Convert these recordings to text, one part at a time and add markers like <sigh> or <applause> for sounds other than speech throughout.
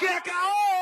Para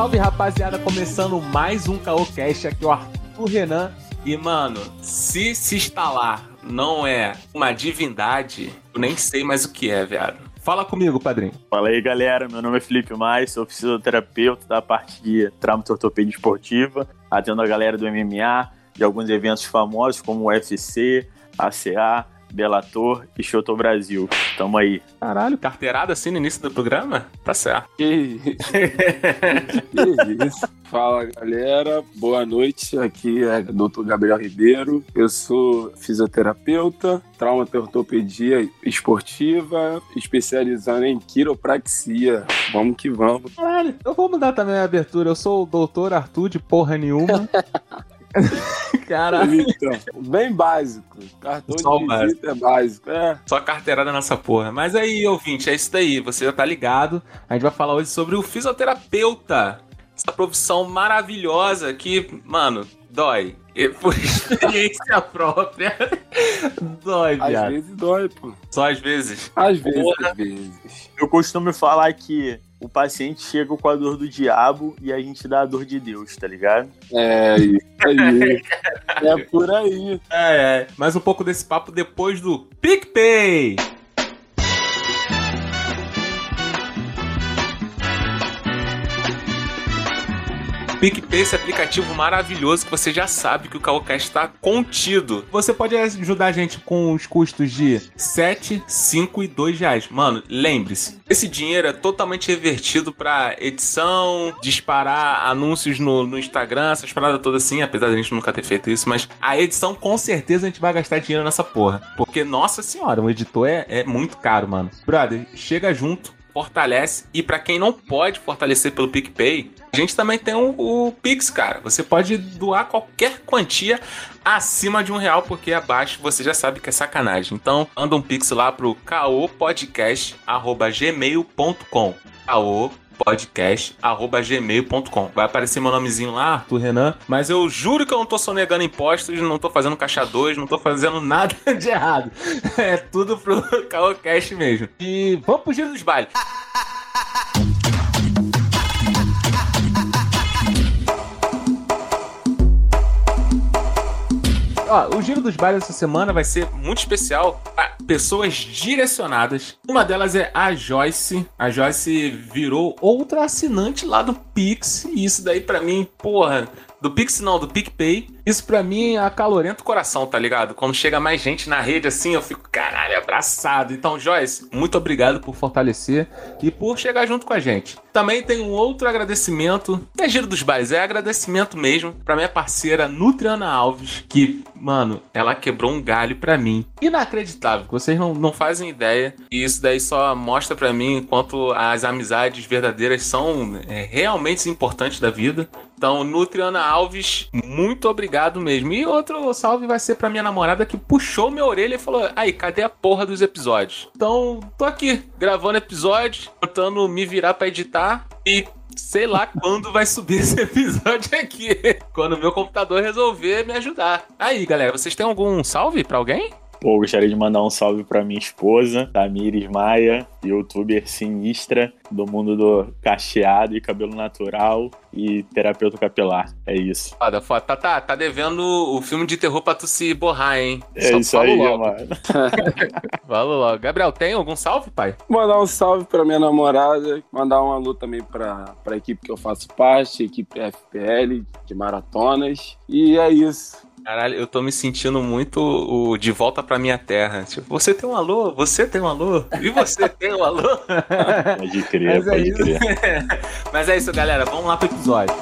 Salve, rapaziada! Começando mais um Caocast aqui, o Arthur Renan. E, mano, se se instalar não é uma divindade, eu nem sei mais o que é, viado. Fala comigo, padrinho. Fala aí, galera. Meu nome é Felipe Mais, sou fisioterapeuta da parte de traumatortopedia esportiva, atendo a galera do MMA, de alguns eventos famosos como o UFC, ACA, Bellator e Shoto Brasil. Tamo aí. Caralho, carteirada assim no início do programa? Tá certo. Que isso? <laughs> que isso? Fala galera, boa noite. Aqui é o Dr. Gabriel Ribeiro. Eu sou fisioterapeuta, traumatortopedia esportiva, especializando em quiropraxia. Vamos que vamos. Caralho, eu vou mudar também a abertura. Eu sou o doutor Arthur de porra nenhuma. <laughs> <laughs> Caralho. Então, bem básico. Cartão Só de visita é básico. É. Só carteirada nessa porra. Mas aí, ouvinte, é isso daí. Você já tá ligado. A gente vai falar hoje sobre o fisioterapeuta. Essa profissão maravilhosa que, mano, dói. E Por <laughs> experiência própria. <laughs> dói, Às viado. vezes dói, pô. Só às vezes. Às vezes, Porra. às vezes. Eu costumo falar que o paciente chega com a dor do diabo e a gente dá a dor de Deus, tá ligado? É isso aí. é por aí. É, é. Mais um pouco desse papo depois do PicPay. PicPay, esse aplicativo maravilhoso que você já sabe que o Caocast está contido. Você pode ajudar a gente com os custos de 7, 5 e 2 reais. Mano, lembre-se, esse dinheiro é totalmente revertido pra edição, disparar anúncios no, no Instagram, essas paradas todas assim, apesar de a gente nunca ter feito isso, mas a edição com certeza a gente vai gastar dinheiro nessa porra. Porque, nossa senhora, Senhora, um editor é, é muito caro, mano. brother, chega junto, fortalece. E pra quem não pode fortalecer pelo PicPay, a gente também tem o, o Pix, cara. Você pode doar qualquer quantia acima de um real, porque abaixo você já sabe que é sacanagem. Então, manda um Pix lá pro caopodcast.gmail.com caopodcast.gmail.com Vai aparecer meu nomezinho lá, Arthur Renan. Mas eu juro que eu não tô sonegando impostos, não tô fazendo caixa 2, não tô fazendo <laughs> nada de errado. É tudo pro <laughs> Caocast mesmo. E vamos pro giro dos bailes. Ó, o giro dos bailes essa semana vai ser muito especial para pessoas direcionadas. Uma delas é a Joyce. A Joyce virou outra assinante lá do Pix. E isso daí pra mim, porra, do Pix não, do PicPay. Isso pra mim acalorento o coração, tá ligado? Quando chega mais gente na rede assim, eu fico, caralho, abraçado. Então, Joyce, muito obrigado por fortalecer e por chegar junto com a gente. Também tem um outro agradecimento, não é giro dos bailes, é agradecimento mesmo pra minha parceira Nutriana Alves, que, mano, ela quebrou um galho pra mim. Inacreditável, vocês não, não fazem ideia. E isso daí só mostra pra mim quanto as amizades verdadeiras são é, realmente importantes da vida. Então, Nutriana Alves, muito obrigado mesmo. E outro salve vai ser pra minha namorada que puxou minha orelha e falou: Aí, cadê a porra dos episódios? Então, tô aqui, gravando episódio, tentando me virar pra editar e. Sei lá <laughs> quando vai subir esse episódio aqui. Quando o meu computador resolver me ajudar. Aí, galera, vocês têm algum salve pra alguém? Pô, gostaria de mandar um salve pra minha esposa, Tamires Maia, youtuber sinistra do mundo do cacheado e cabelo natural e terapeuta capilar. É isso. Foda, foda. Tá, tá, tá devendo o filme de terror pra tu se borrar, hein? É Só isso falo aí, logo. mano. <laughs> <laughs> Fala logo. Gabriel, tem algum salve, pai? Mandar um salve pra minha namorada, mandar um alô também pra, pra equipe que eu faço parte, equipe FPL de maratonas. E é isso. Caralho, eu tô me sentindo muito o de volta pra minha terra. Tipo, você tem um alô? Você tem um alô? E você <laughs> tem um alô? Pode crer, Mas é pode isso. crer. <laughs> Mas é isso, galera. Vamos lá pro episódio.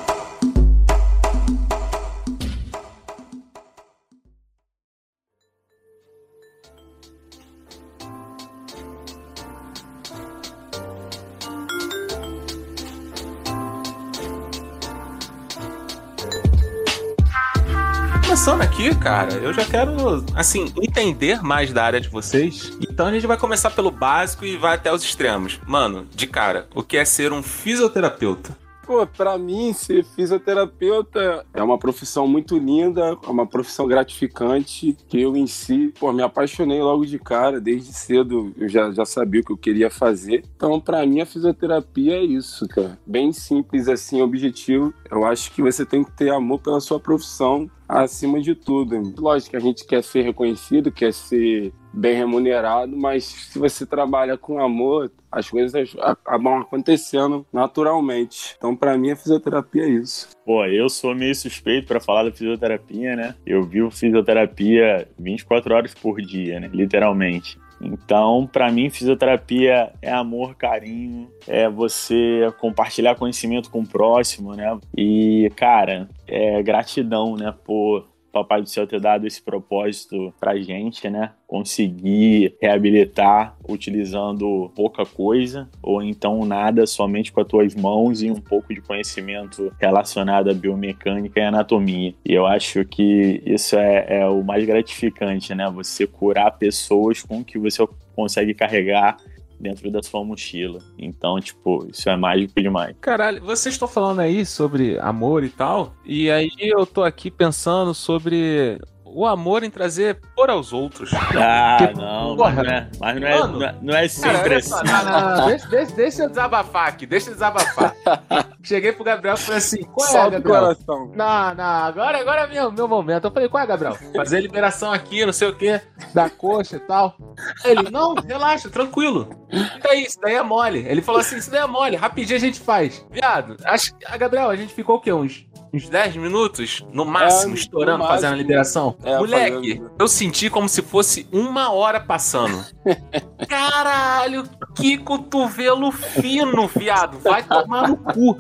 Começando aqui, cara, eu já quero, assim, entender mais da área de vocês. Então a gente vai começar pelo básico e vai até os extremos. Mano, de cara, o que é ser um fisioterapeuta? Pô, pra mim, ser fisioterapeuta é uma profissão muito linda, é uma profissão gratificante, que eu em si, pô, me apaixonei logo de cara, desde cedo eu já, já sabia o que eu queria fazer. Então, pra mim, a fisioterapia é isso, cara. Bem simples assim, objetivo. Eu acho que você tem que ter amor pela sua profissão acima de tudo. Lógico que a gente quer ser reconhecido, quer ser bem remunerado, mas se você trabalha com amor, as coisas acabam acontecendo naturalmente. Então, para mim, a fisioterapia é isso. Pô, eu sou meio suspeito para falar da fisioterapia, né? Eu vivo fisioterapia 24 horas por dia, né? Literalmente. Então, para mim, fisioterapia é amor, carinho, é você compartilhar conhecimento com o próximo, né? E, cara, é gratidão, né, por Papai do Céu ter dado esse propósito pra gente, né? Conseguir reabilitar utilizando pouca coisa, ou então nada, somente com as tuas mãos e um pouco de conhecimento relacionado à biomecânica e anatomia. E eu acho que isso é, é o mais gratificante, né? Você curar pessoas com o que você consegue carregar dentro da sua mochila. Então, tipo, isso é mágico demais. Caralho, vocês estão falando aí sobre amor e tal, e aí eu tô aqui pensando sobre o amor em trazer por aos outros. Ah, Porque, não, porra, mas não é, mas não é, mano, não é, não é sempre assim. só, não, não, não, deixa, deixa, deixa eu desabafar aqui, deixa eu desabafar. <laughs> Cheguei pro Gabriel e falei assim: qual é, Solta Gabriel? coração. Não, não, agora, agora é meu, meu momento. Eu falei, qual é, Gabriel? Fazer a liberação aqui, não sei o quê, da coxa e tal. Ele, não, relaxa, tranquilo. Isso daí, isso daí é mole. Ele falou assim: isso daí é mole, rapidinho a gente faz. Viado, acho que, ah, Gabriel, a gente ficou o quê? Uns, uns 10 minutos? No máximo, É, estourando, no fazendo a liberação? É, Moleque, fazendo. eu senti como se fosse uma hora passando. <laughs> Caralho, que cotovelo fino, viado. Vai tomar no cu.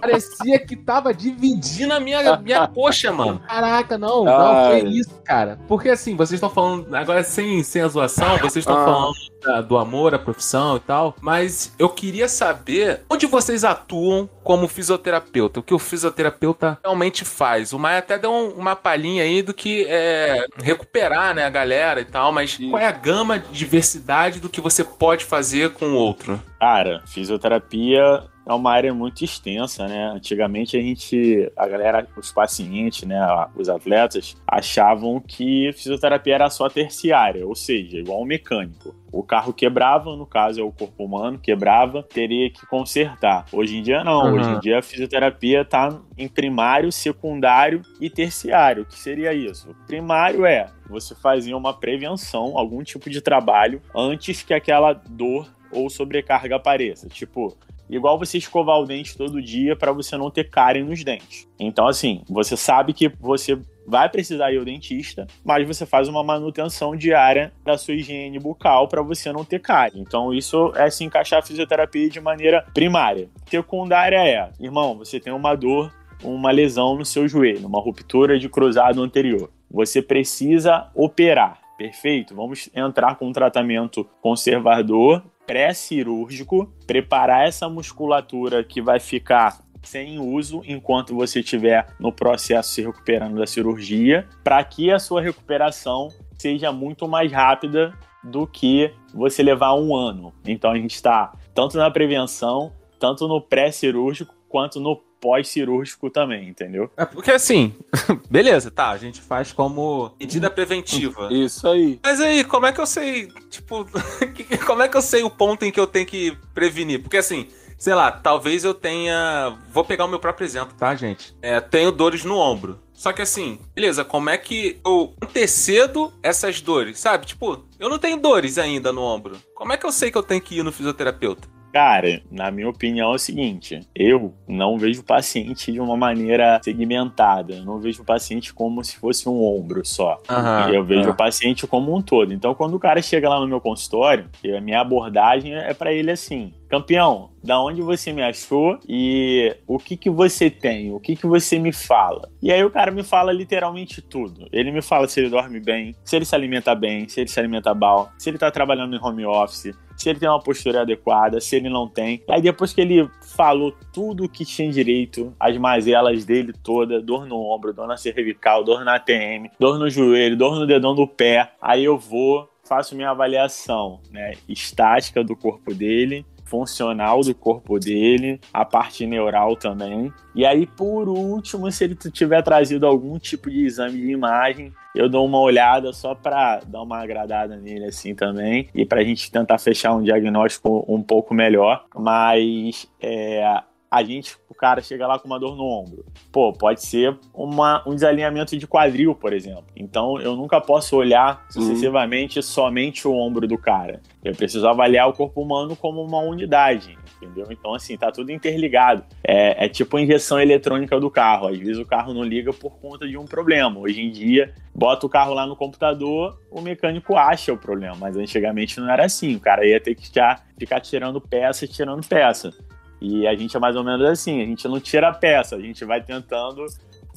Parecia que tava dividindo a minha, minha coxa, mano. Caraca, não, não foi isso, cara. Porque assim, vocês estão falando, agora sem, sem a zoação, vocês estão Ah. falando da- do amor à profissão e tal, mas eu queria saber onde vocês atuam como fisioterapeuta, o que o fisioterapeuta realmente faz. O Maia até deu um- uma palhinha aí do que é recuperar, né, a galera e tal, mas qual é a gama de diversidade do que você pode fazer com o outro? Cara, fisioterapia é uma área muito extensa, né? Antigamente a gente, a galera, os pacientes, né, os atletas, achavam que fisioterapia era só terciária, ou seja, igual um mecânico. O carro quebrava, no caso é o corpo humano, quebrava, teria que consertar. Hoje em dia não, Uhum. hoje em dia a fisioterapia está em primário, secundário e terciário. O que seria isso? Primário é você fazer uma prevenção, algum tipo de trabalho antes que aquela dor ou sobrecarga apareça. Tipo, igual você escovar o dente todo dia para você não ter cárie nos dentes. Então, assim, você sabe que você vai precisar ir ao dentista, mas você faz uma manutenção diária da sua higiene bucal para você não ter cárie. Então, isso é se encaixar a fisioterapia de maneira primária. Secundária é, irmão, você tem uma dor, uma lesão no seu joelho, uma ruptura de cruzado anterior. Você precisa operar. Perfeito? Vamos entrar com um tratamento conservador pré-cirúrgico, preparar essa musculatura que vai ficar sem uso enquanto você estiver no processo se recuperando da cirurgia, para que a sua recuperação seja muito mais rápida do que você levar um ano. Então a gente está tanto na prevenção, tanto no pré-cirúrgico, quanto no pós-cirúrgico também, entendeu? É porque assim, <laughs> beleza, tá, a gente faz como medida preventiva. Isso aí. Mas aí, como é que eu sei, tipo, <laughs> como é que eu sei o ponto em que eu tenho que prevenir? Porque assim, sei lá, talvez eu tenha. Vou pegar o meu próprio exemplo, tá, gente? É, tenho dores no ombro. Só que assim, beleza, como é que eu antecedo essas dores, sabe? Tipo, eu não tenho dores ainda no ombro. Como é que eu sei que eu tenho que ir no fisioterapeuta? Cara, na minha opinião é o seguinte: eu não vejo o paciente de uma maneira segmentada. Eu não vejo o paciente como se fosse um ombro só. Aham, eu vejo ah. o paciente como um todo. Então, quando o cara chega lá no meu consultório, a minha abordagem é para ele assim: campeão, da onde você me achou e o que que você tem, o que que você me fala. E aí o cara me fala literalmente tudo. Ele me fala se ele dorme bem, se ele se alimenta bem, se ele se alimenta mal, se ele tá trabalhando em home office, se ele tem uma postura adequada, se ele não tem. Aí depois que ele falou tudo o que tinha direito, as mazelas dele toda, dor no ombro, dor na cervical, dor na ATM, dor no joelho, dor no dedão do pé, aí eu vou, faço minha avaliação, né, estática do corpo dele, funcional do corpo dele, a parte neural também. E aí, por último, se ele tiver trazido algum tipo de exame de imagem, eu dou uma olhada só para dar uma agradada nele assim também e para a gente tentar fechar um diagnóstico um pouco melhor. Mas é, a gente, o cara chega lá com uma dor no ombro. Pô, pode ser uma, um desalinhamento de quadril, por exemplo. Então eu nunca posso olhar sucessivamente uhum. somente o ombro do cara. Eu preciso avaliar o corpo humano como uma unidade, entendeu? Então, assim, tá tudo interligado. É, é tipo a injeção eletrônica do carro. Às vezes o carro não liga por conta de um problema. Hoje em dia, bota o carro lá no computador, o mecânico acha o problema. Mas antigamente não era assim. O cara ia ter que ficar tirando peça, tirando peça. E a gente é mais ou menos assim, a gente não tira a peça, a gente vai tentando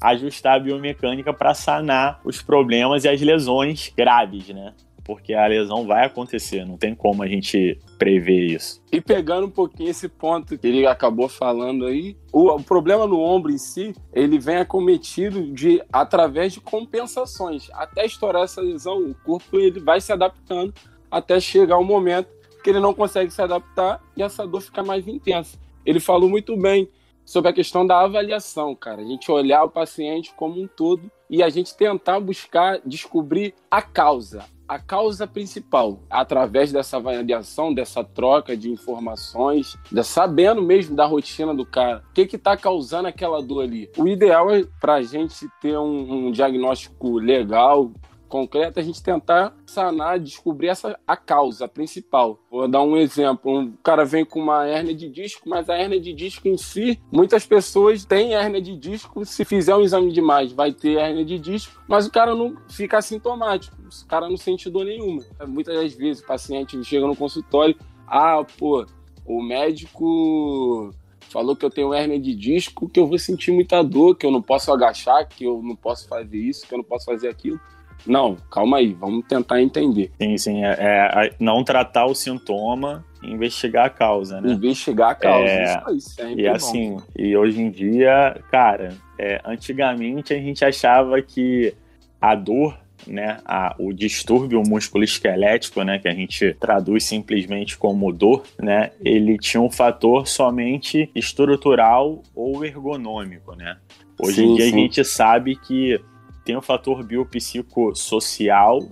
ajustar a biomecânica para sanar os problemas e as lesões graves, né? Porque a lesão vai acontecer, não tem como a gente prever isso. E pegando um pouquinho esse ponto que ele acabou falando aí, o, o, problema no ombro em si, ele vem acometido de através de compensações. Até estourar essa lesão, o corpo ele vai se adaptando até chegar o um momento que ele não consegue se adaptar e essa dor fica mais intensa ele falou muito bem sobre a questão da avaliação, cara. A gente olhar o paciente como um todo e a gente tentar buscar descobrir a causa, a causa principal, através dessa avaliação, dessa troca de informações, de sabendo mesmo da rotina do cara, o que está causando aquela dor ali. O ideal é para a gente ter um, um diagnóstico legal, concreta, a gente tentar sanar, descobrir essa a causa principal. Vou dar um exemplo: um cara vem com uma hérnia de disco, mas a hérnia de disco em si, muitas pessoas têm hérnia de disco. Se fizer um exame de imagem, vai ter hérnia de disco, mas o cara não fica assintomático, o cara não sente dor nenhuma. Muitas das vezes o paciente chega no consultório, ah, pô, o médico falou que eu tenho hérnia de disco, que eu vou sentir muita dor, que eu não posso agachar, que eu não posso fazer isso, que eu não posso fazer aquilo. Não, calma aí, vamos tentar entender. Sim, sim, é, é não tratar o sintoma, investigar a causa, né? Investigar a causa, é, isso aí, E assim, e hoje em dia, cara, é, antigamente a gente achava que a dor né, a, o distúrbio músculo-esquelético, né, que a gente traduz simplesmente como dor, né, ele tinha um fator somente estrutural ou ergonômico, né. Hoje sim, em dia sim. a gente sabe que tem o fator biopsicossocial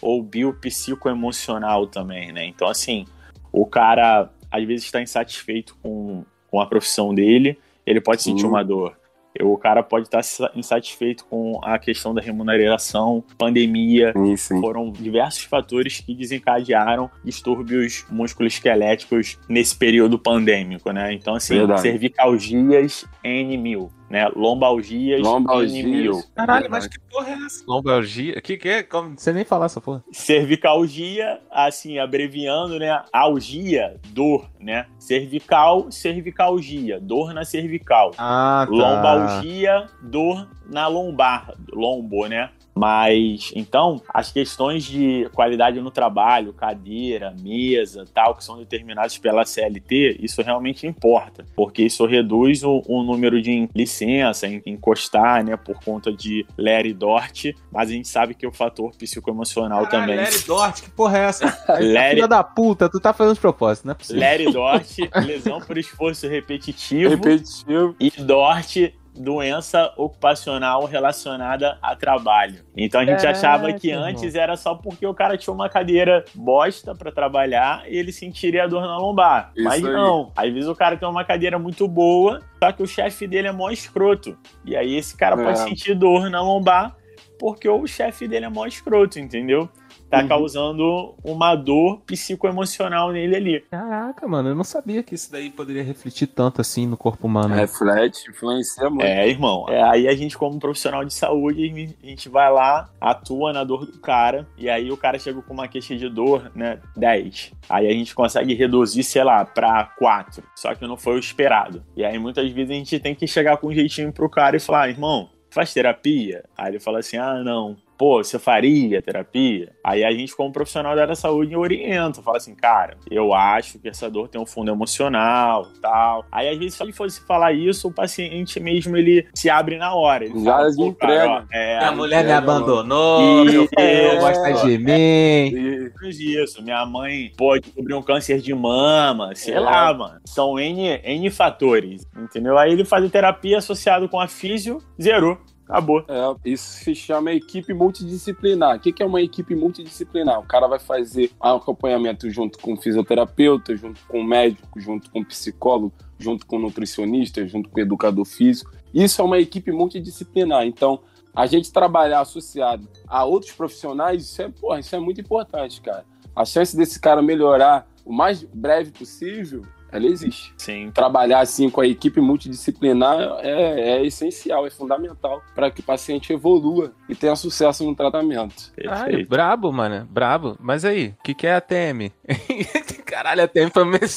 ou biopsicoemocional também, né? Então, assim, o cara às vezes está insatisfeito com, com a profissão dele, ele pode sentir uma dor. O cara pode estar insatisfeito com a questão da remuneração, pandemia. Sim, Foram diversos fatores que desencadearam distúrbios musculoesqueléticos nesse período pandêmico, né? Então, assim, Verdade. cervicalgias N mil né? Lombalgias, Lombalgias. Caralho, mas que porra é essa? Lombalgia? Que que é? Como... Você nem falar essa porra. Cervicalgia, assim, abreviando, né? Algia, dor, né? Cervical, cervicalgia, dor na cervical. Ah, tá. Lombalgia, dor na lombar, lombo, né? Mas então, as questões de qualidade no trabalho, cadeira, mesa, tal, que são determinadas pela CLT, isso realmente importa, porque isso reduz o, o número de licença, em encostar, né, por conta de Larry Dort, mas a gente sabe que o fator psicoemocional Caralho, também. Larry Dort, que porra é essa? <laughs> Larry... Filha da puta, tu tá fazendo os propósitos, não é possível. Larry Dort, <laughs> lesão por esforço repetitivo. Repetitivo. E Dort, doença ocupacional relacionada a trabalho. Então a gente é, achava que antes era só porque o cara tinha uma cadeira bosta para trabalhar e ele sentiria dor na lombar. Isso Mas não. Às vezes o cara tem uma cadeira muito boa, só que o chefe dele é mó escroto. E aí esse cara é. pode sentir dor na lombar porque o chefe dele é mó escroto, entendeu? Tá Uhum. causando uma dor psicoemocional nele ali. Caraca, mano, eu não sabia que isso daí poderia refletir tanto assim no corpo humano. Reflete, influencia muito. É, irmão. É, aí a gente, como profissional de saúde, a gente vai lá, atua na dor do cara, e aí o cara chega com uma queixa de dor, né, 10. Aí a gente consegue reduzir, sei lá, pra 4. Só que não foi o esperado. E aí muitas vezes a gente tem que chegar com um jeitinho pro cara e falar, irmão, faz terapia? Aí ele fala assim, ah, não. Pô, você faria terapia? Aí a gente, como profissional da área da saúde, orienta. Fala assim, cara, eu acho que essa dor tem um fundo emocional tal. Aí, às vezes, se ele fosse falar isso, o paciente mesmo, ele se abre na hora. Ele Já fala, de "Pô, entrega. é, Minha mulher me é, abandonou, E- meu filho é, gosta de mim. E- menos isso. Minha mãe pode descobrir um câncer de mama, sei É. lá, mano. São N, N fatores, entendeu? Aí ele faz a terapia associado com a físio, zerou. Acabou. É, isso se chama equipe multidisciplinar. O que é uma equipe multidisciplinar? O cara vai fazer acompanhamento junto com fisioterapeuta, junto com médico, junto com psicólogo, junto com nutricionista, junto com educador físico. Isso é uma equipe multidisciplinar. Então, a gente trabalhar associado a outros profissionais, isso é, porra, isso é muito importante, cara. A chance desse cara melhorar o mais breve possível, ela existe Sim. trabalhar assim com a equipe multidisciplinar é, é essencial, é fundamental para que o paciente evolua e tenha sucesso no tratamento. Perfeito. brabo, mano. Brabo. Mas aí, o que, que é a TM? <laughs> Caralho, a TM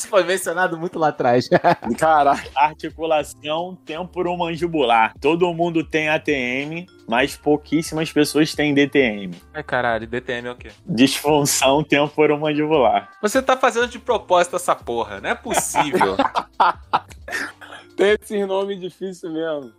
foi mencionado muito lá atrás. Caralho, Articulação temporomandibular. Todo mundo tem ATM, mas pouquíssimas pessoas têm DTM. Ai, caralho, DTM é o quê? Disfunção temporomandibular. Você tá fazendo de propósito essa porra, não é possível. <laughs> tem esse nome difícil mesmo.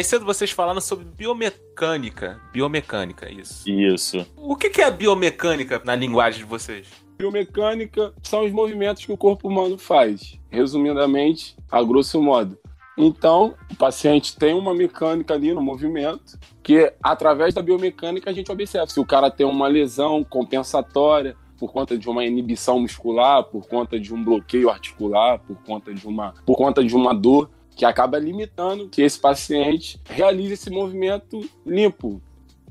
Mais cedo vocês falaram sobre biomecânica. Biomecânica, isso. Isso. O que que é biomecânica na linguagem de vocês? Biomecânica são os movimentos que o corpo humano faz, resumidamente, a grosso modo. Então, o paciente tem uma mecânica ali no movimento, que através da biomecânica a gente observa se o cara tem uma lesão compensatória por conta de uma inibição muscular, por conta de um bloqueio articular, por conta de uma, por conta de uma dor que acaba limitando que esse paciente realize esse movimento limpo.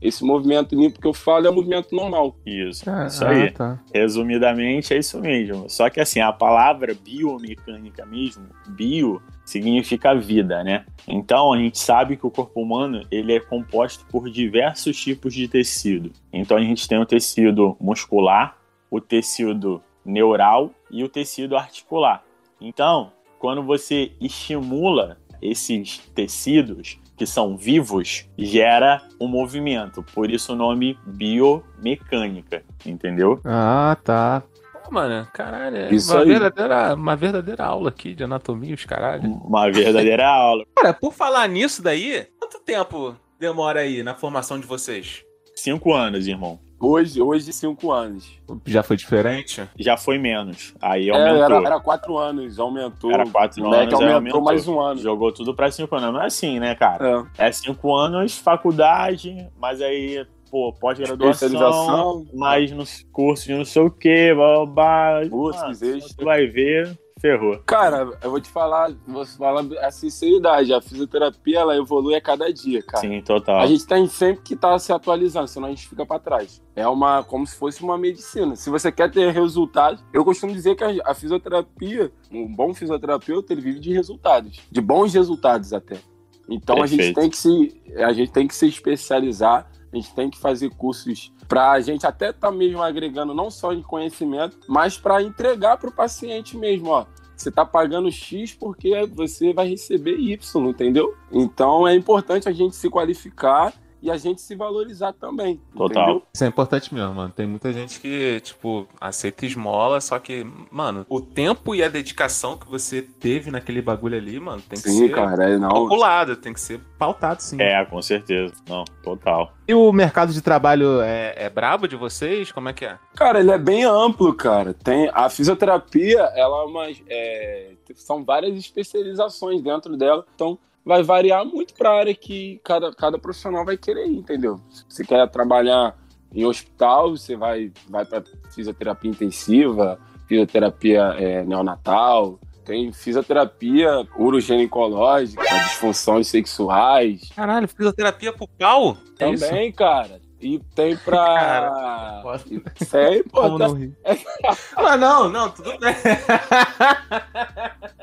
Esse movimento limpo que eu falo é o movimento normal. Isso. Ah, isso aí. ah, tá. Resumidamente, é isso mesmo. Só que assim, a palavra biomecânica mesmo, bio, significa vida, né? Então a gente sabe que o corpo humano ele é composto por diversos tipos de tecido. Então a gente tem o tecido muscular, o tecido neural e o tecido articular. Então, quando você estimula esses tecidos que são vivos, gera um movimento. Por isso o nome biomecânica, entendeu? Ah, tá. Pô, mano, caralho, é Isso uma aí. verdadeira, uma verdadeira aula aqui de anatomia, os caralho. Uma verdadeira <laughs> aula. Cara, por falar nisso daí, quanto tempo demora aí na formação de vocês? Cinco anos, irmão. Hoje, hoje cinco anos. Já foi diferente? Já foi menos. Aí É, aumentou. era, era, era quatro anos, aumentou. quatro O MEC anos, aí aumentou, mais um ano. Jogou tudo pra cinco anos. Mas assim, né, cara? É. É cinco anos, faculdade, mas aí, pô, pós-graduação, mais nos cursos de não sei o que, blá, blá, blá. Cursos Mano, extras. Tu vai ver, ferrou. Cara, eu vou te falar, vou falar a sinceridade, a fisioterapia ela evolui a cada dia, cara. Sim, total. A gente tem sempre que estar se atualizando, senão a gente fica para trás. É uma como se fosse uma medicina. Se você quer ter resultados, eu costumo dizer que a, a fisioterapia, um bom fisioterapeuta, ele vive de resultados, de bons resultados até. Então a gente Perfeito. tem que se a gente tem que se especializar, a gente tem que fazer cursos para a gente até estar mesmo agregando não só em conhecimento, mas para entregar para o paciente mesmo, ó. Você está pagando X porque você vai receber Y, entendeu? Então é importante a gente se qualificar e a gente se valorizar também. Total. entendeu? Isso é importante mesmo, mano. Tem muita gente que, tipo, aceita esmola, só que, mano, o tempo e a dedicação que você teve naquele bagulho ali, mano, tem que Sim, ser cara, é não. calculado, tem que ser pautado, sim. É, com certeza. Não, total. E o mercado de trabalho é. É brabo de vocês? Como é que é? Cara, ele é bem amplo, cara. Tem a fisioterapia, ela é uma, é, são várias especializações dentro dela. Então vai variar muito para a área que cada, cada profissional vai querer ir, entendeu? Se você quer trabalhar em hospital, você vai vai para fisioterapia intensiva, fisioterapia é, neonatal, tem fisioterapia uroginecológica, disfunções sexuais. Caralho, fisioterapia pro pau? É Também, cara. E tem pra. <laughs> Cara, e tem, <laughs> pô. Como tá- não rir? <laughs> Ah, não, não, tudo bem.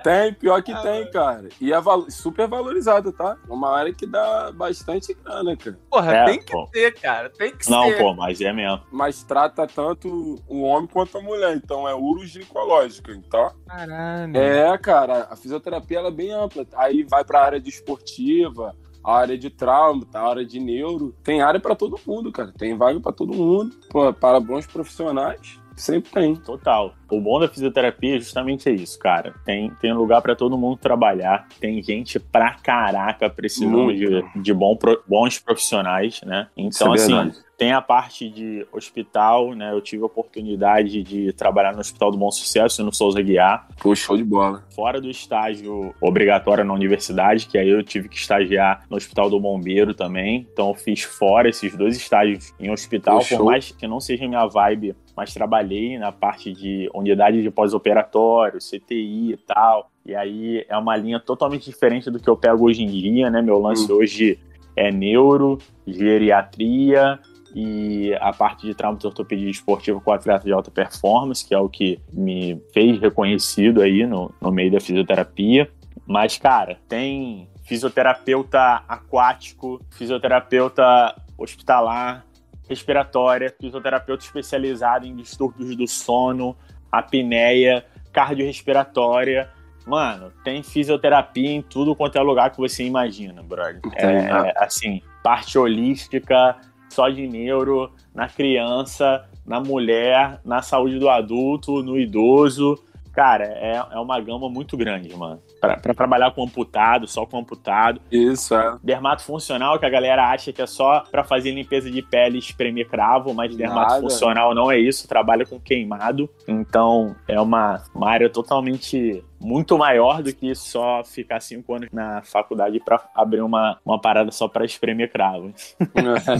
Tem, pior que Ah, tem, cara. E é val- super valorizado, tá? Uma área que dá bastante grana, cara. Porra, É, tem que pô. ter, cara. Tem que Não, ser. pô, mas é mesmo. Mas trata tanto o homem quanto a mulher. Então é uroginecológica, então. Caralho. É, cara, a fisioterapia ela é bem ampla. Aí vai pra área de esportiva, a área de trauma, tá? a área de neuro. Tem área pra todo mundo, cara. Tem vaga pra todo mundo. Pô, para bons profissionais, sempre tem. Total. O bom da fisioterapia é justamente isso, cara. Tem, tem lugar pra todo mundo trabalhar. Tem gente pra caraca precisando de, de bom pro- bons profissionais, né? Então, é assim, verdade. Tem a parte de hospital, né? Eu tive a oportunidade de trabalhar no Hospital do Bom Sucesso, no Souza Guiar. Pô, show de bola. fora do estágio obrigatório na universidade, que aí eu tive que estagiar no Hospital do Bombeiro também. Então eu fiz fora esses dois estágios em hospital, Pô, show. por mais que não seja minha vibe, mas trabalhei na parte de unidade de pós-operatório, CTI e tal. E aí é uma linha totalmente diferente do que eu pego hoje em dia, né? Meu lance hoje é neuro, geriatria e a parte de trauma de ortopedia esportiva com atleta de alta performance, que é o que me fez reconhecido aí no, no meio da fisioterapia. Mas, cara, tem fisioterapeuta aquático, fisioterapeuta hospitalar, respiratória, fisioterapeuta especializado em distúrbios do sono, apneia, cardiorrespiratória. Mano, tem fisioterapia em tudo quanto é lugar que você imagina, brother. É, Entendi. é, assim, parte holística, só de neuro, na criança, na mulher, na saúde do adulto, no idoso. Cara, é, é uma gama muito grande, mano. Pra, pra trabalhar com amputado, só com amputado. Isso, é. Dermato funcional, que a galera acha que é só pra fazer limpeza de pele e espremer cravo, mas dermato Nada. funcional não é isso, trabalha com queimado. Então é uma, uma área totalmente muito maior do que só ficar cinco anos na faculdade pra abrir uma, uma parada só pra espremer cravo. <laughs>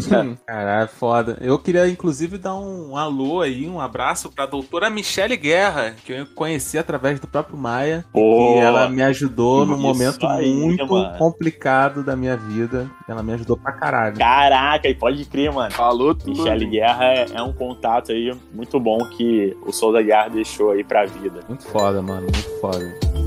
<laughs> Caralho, foda. Eu queria, inclusive, dar um alô aí, um abraço pra doutora Michele Guerra, que eu conheci através do próprio Maia. Pô, E ela me ajudou num isso momento aí, muito mano. complicado da minha vida. Ela me ajudou pra caralho. Caraca, e pode crer, mano. Falou tudo. Michele Guerra é, é um contato aí muito bom que o Souza Guerra deixou aí pra vida. Muito foda, mano. Muito foda.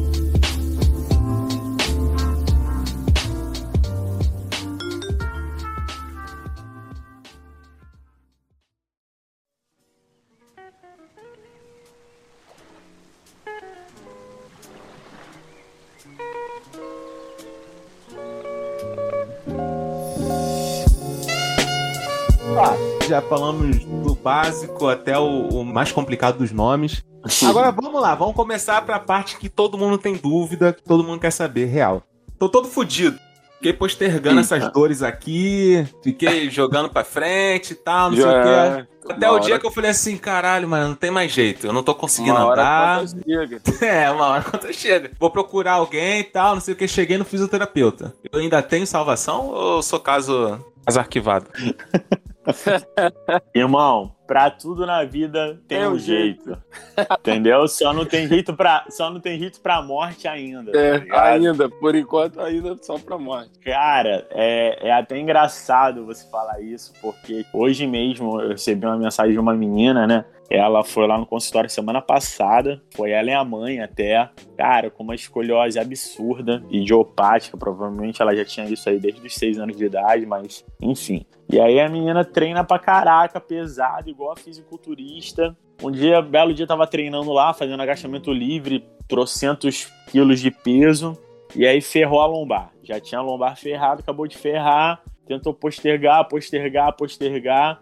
Já falamos do básico até o, o mais complicado dos nomes. Agora vamos lá, vamos começar pra parte que todo mundo tem dúvida, que todo mundo quer saber, real. Tô todo fudido. Fiquei postergando Eita. essas dores aqui, fiquei <laughs> jogando pra frente e tal, não sei o quê. Já, Até o dia hora- que eu falei assim, caralho, mano, não tem mais jeito, eu não tô conseguindo uma hora andar. a conta chega. <laughs> É, uma hora quando <laughs> chega. Vou procurar alguém e tal, não sei o que. Cheguei no fisioterapeuta. Eu ainda tenho salvação ou sou caso, caso arquivado? <laughs> Irmão, pra tudo na vida tem Tem um um jeito. Entendeu? Só não tem jeito pra, só não tem jeito pra morte ainda. tá É, ligado? ainda, por enquanto, ainda só pra morte. Cara, é, é até engraçado você falar isso, porque hoje mesmo eu recebi uma mensagem de uma menina, né? Ela foi lá no consultório semana passada, foi ela e a mãe até, cara, com uma escoliose absurda, idiopática, provavelmente ela já tinha isso aí desde os seis anos de idade, mas enfim. E aí a menina treina pra caraca, pesado, igual a fisiculturista. Um dia, belo dia, tava treinando lá, fazendo agachamento livre, trocentos quilos de peso. E aí ferrou a lombar. Já tinha a lombar ferrada, acabou de ferrar. Tentou postergar, postergar, postergar.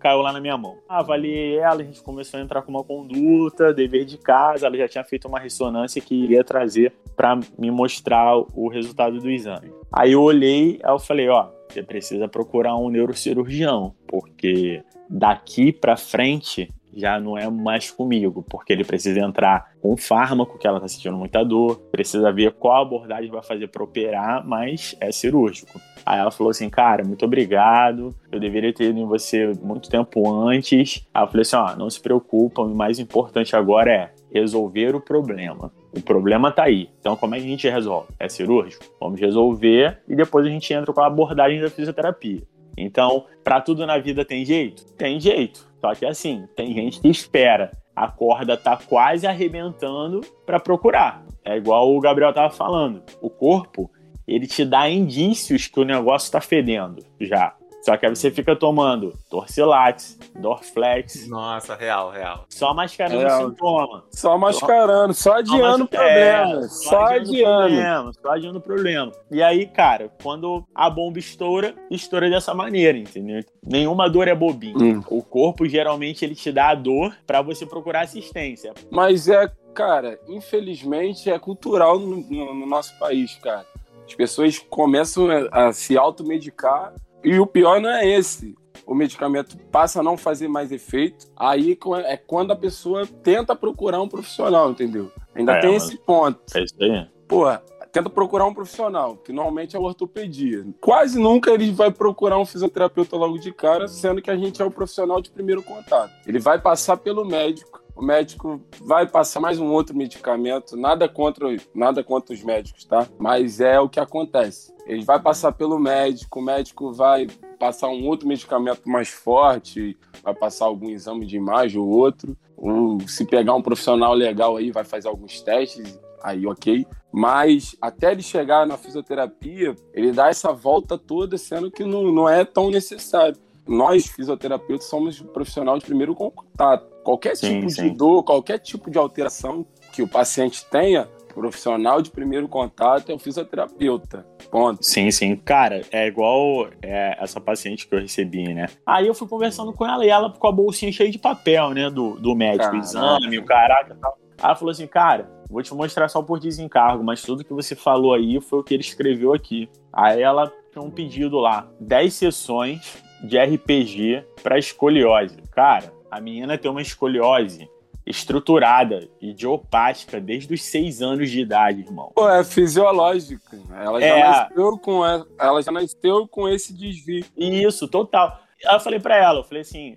Caiu lá na minha mão. Avaliei ela, a gente começou a entrar com uma conduta, dever de casa. Ela já tinha feito uma ressonância que iria trazer para me mostrar o resultado do exame. Aí eu olhei, aí eu falei: ó, você precisa procurar um neurocirurgião, porque daqui para frente já não é mais comigo, porque ele precisa entrar com fármaco, que ela tá sentindo muita dor, precisa ver qual abordagem vai fazer para operar, mas é cirúrgico. Aí ela falou assim, cara, muito obrigado, eu deveria ter ido em você muito tempo antes. Aí eu falei assim, ó, não se preocupa, o mais importante agora é resolver o problema. O problema tá aí. Então, como é que a gente resolve? É cirúrgico? Vamos resolver e depois a gente entra com a abordagem da fisioterapia. Então, para tudo na vida tem jeito? Tem jeito. Só que assim, tem gente que espera. A corda tá quase arrebentando para procurar. É igual o Gabriel tava falando. O corpo, ele te dá indícios que o negócio tá fedendo já. Só que aí você fica tomando Torcilax, Dorflex, Nossa, real, real. só mascarando Real. o sintoma. Só mascarando, só adiando o mas- é, problema. Só o adiando. problema, só adiando o problema. E aí, cara, quando a bomba estoura, estoura dessa maneira, entendeu? Nenhuma dor é bobinha. Hum. O corpo, geralmente, ele te dá a dor pra você procurar assistência. Mas é, cara, infelizmente é cultural no, no- no nosso país, cara. As pessoas começam a, a se automedicar e o pior não é esse. O medicamento passa a não fazer mais efeito, aí é quando a pessoa tenta procurar um profissional, entendeu? Ainda É, tem esse ponto. É isso aí. Porra, tenta procurar um profissional, que normalmente é o ortopedia. Quase nunca ele vai procurar um fisioterapeuta logo de cara, sendo que a gente é o profissional de primeiro contato. Ele vai passar pelo médico, o médico vai passar mais um outro medicamento, nada contra, nada contra os médicos, tá? Mas é o que acontece. Ele vai passar pelo médico, o médico vai passar um outro medicamento mais forte, vai passar algum exame de imagem ou outro. Ou se pegar um profissional legal aí, vai fazer alguns testes, aí ok. Mas até ele chegar na fisioterapia, ele dá essa volta toda, sendo que não, não é tão necessário. Nós, fisioterapeutas, somos profissional de primeiro contato. Qualquer Sim, tipo sim. de dor, qualquer tipo de alteração que o paciente tenha, profissional de primeiro contato é o fisioterapeuta. Ponto. Sim, sim. Cara, é igual é, essa paciente que eu recebi, né? Aí eu fui conversando com ela e ela com a bolsinha cheia de papel, né? Do, do médico, Caraca. exame, o caraca e tal. Aí ela falou assim, cara, vou te mostrar só por desencargo, mas tudo que você falou aí foi o que ele escreveu aqui. Aí ela tinha um pedido lá, 10 sessões de RPG para escoliose. Cara, a menina tem uma escoliose estruturada, idiopática, desde os 6 anos de idade, irmão. Pô, é fisiológico. Ela já, É. nasceu com, e- ela já nasceu com esse desvio. Isso, total. Aí eu falei pra ela, eu falei assim,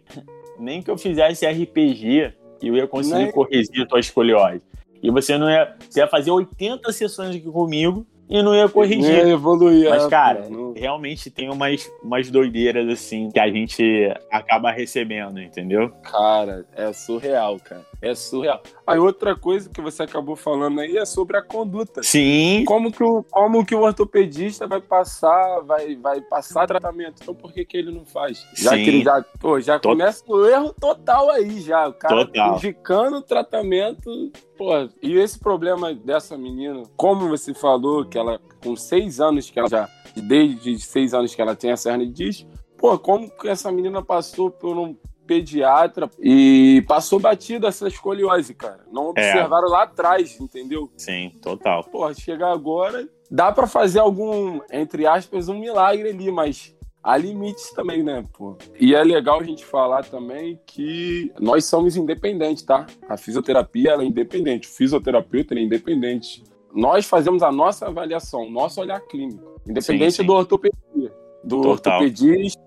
nem que eu fizesse RPG, eu ia conseguir Nem- corrigir a tua escoliose. E você não ia, você ia fazer 80 sessões aqui comigo e não ia corrigir. Ia evoluir. Mas, é, cara, não- realmente tem umas, umas doideiras, assim, que a gente acaba recebendo, entendeu? Cara, é surreal, cara. É surreal. Aí outra coisa que você acabou falando aí é sobre a conduta. Sim, Como que o, como que o ortopedista vai passar, vai, vai passar tratamento? Então por que, que ele não faz? Já Sim. que ele já, pô, já Tot- começa o erro total aí já. O cara Total. indicando o tratamento. Pô, e esse problema dessa menina, como você falou, que ela, com seis anos que ela já, desde seis anos que ela tem essa hernia disco, pô, como que essa menina passou por um pediatra e passou batido essa escoliose, cara? Não É. observaram lá atrás, entendeu? sim, total. Porra, chegar agora, dá pra fazer algum, entre aspas, um milagre ali, mas há limites também, né, pô? E é legal a gente falar também que nós somos independentes, tá? A fisioterapia, ela é independente, o fisioterapeuta, é independente. Nós fazemos a nossa avaliação, nosso olhar clínico, independente Sim, sim. do ortopedia, do Total. ortopedista.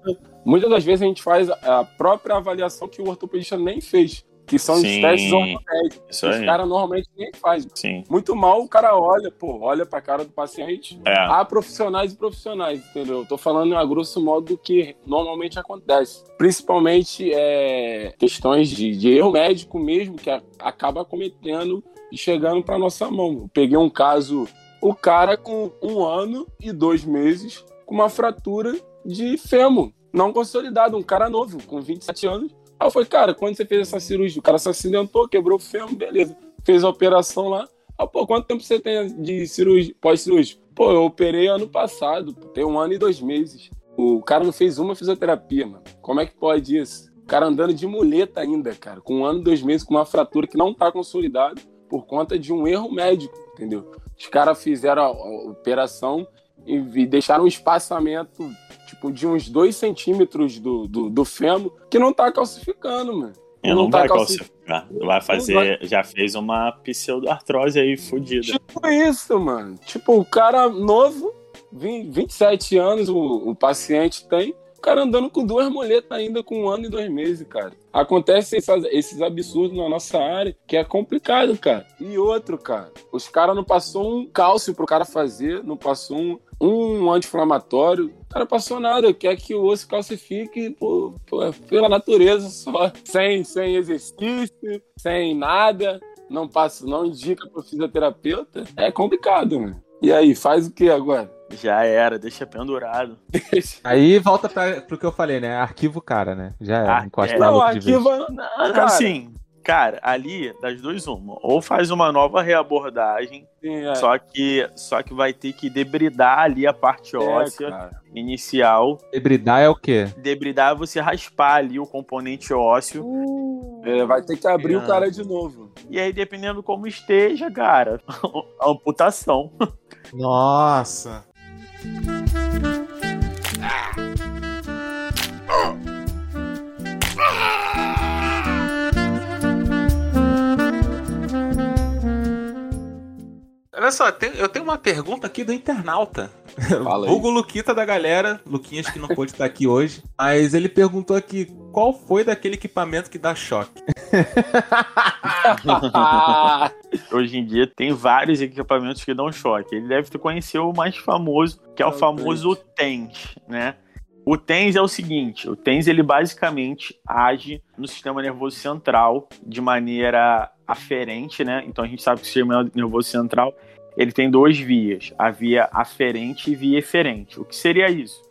Muitas das vezes a gente faz a própria avaliação que o ortopedista nem fez, que são os Sim. testes ortopédicos. Isso Os aí. caras normalmente nem fazem. Sim. Muito mal o cara olha, pô, olha pra cara do paciente. É. Há profissionais e profissionais, entendeu? Eu tô falando a grosso modo do que normalmente acontece. Principalmente é, questões de, de erro médico mesmo, que a- acaba cometendo e chegando pra nossa mão. Eu peguei um caso, o cara com um ano e dois meses com uma fratura de fêmur, não consolidado, um cara novo, com 27 anos. Aí eu falei, cara, quando você fez essa cirurgia? O cara se acidentou, quebrou o fêmur, beleza. Fez a operação lá. Ah, pô, quanto tempo você tem de cirurgia, pós-cirúrgico? Pô, eu operei ano passado, tem um ano e dois meses. O cara não fez uma fisioterapia, mano. Como é que pode isso? O cara andando de muleta ainda, cara, com um ano e dois meses, com uma fratura que não tá consolidada por conta de um erro médico, entendeu? Os caras fizeram a operação e, deixaram um espaçamento, tipo, de uns dois centímetros do, do, do fêmur que não tá calcificando, mano. Não, Não tá vai calci- calcificar. Vai fazer. Já fez uma pseudoartrose aí fodida. Tipo isso, mano. Tipo, o cara novo, 20, 27 anos, o, o paciente tem. O cara andando com duas muletas ainda com um ano e dois meses, cara. Acontece essas- esses absurdos na nossa área, que é complicado, cara. E outro, cara, os caras não passou um cálcio pro cara fazer, não passou um, um anti-inflamatório. O cara passou nada, quer que o osso calcifique por- por- pela natureza só, sem, sem exercício, sem nada não passa, não indica pro fisioterapeuta, é complicado, mano. E aí, faz o que agora? Já era, deixa pendurado. <laughs> Aí volta pra, pro que eu falei, né? Arquivo o cara, né? Já é, Ah, encosta é. lá Não, vez. arquiva. Não, Cara. Assim, cara, ali, das duas, uma. Ou faz uma nova reabordagem, Sim, é. só, que, só que vai ter que debridar ali a parte É, óssea cara. inicial. Debridar é o quê? Debridar é você raspar ali o componente ósseo. É, vai ter que abrir É. o cara de novo. E aí, dependendo como esteja, cara, <laughs> amputação. Nossa. Olha só, tem- eu tenho uma pergunta aqui do internauta. <laughs> Fala aí. Vulgo Luquita da galera. Luquinhas que não pôde estar aqui hoje. Mas ele perguntou aqui qual foi daquele equipamento que dá choque. <laughs> Hoje em dia tem vários equipamentos que dão choque. Ele deve ter conhecido o mais famoso, que é o É o famoso TENS, né? O TENS é o seguinte, o TENS ele basicamente age no sistema nervoso central de maneira aferente, né? Então a gente sabe que o sistema nervoso central ele tem duas vias, a via aferente e via eferente. O que seria isso?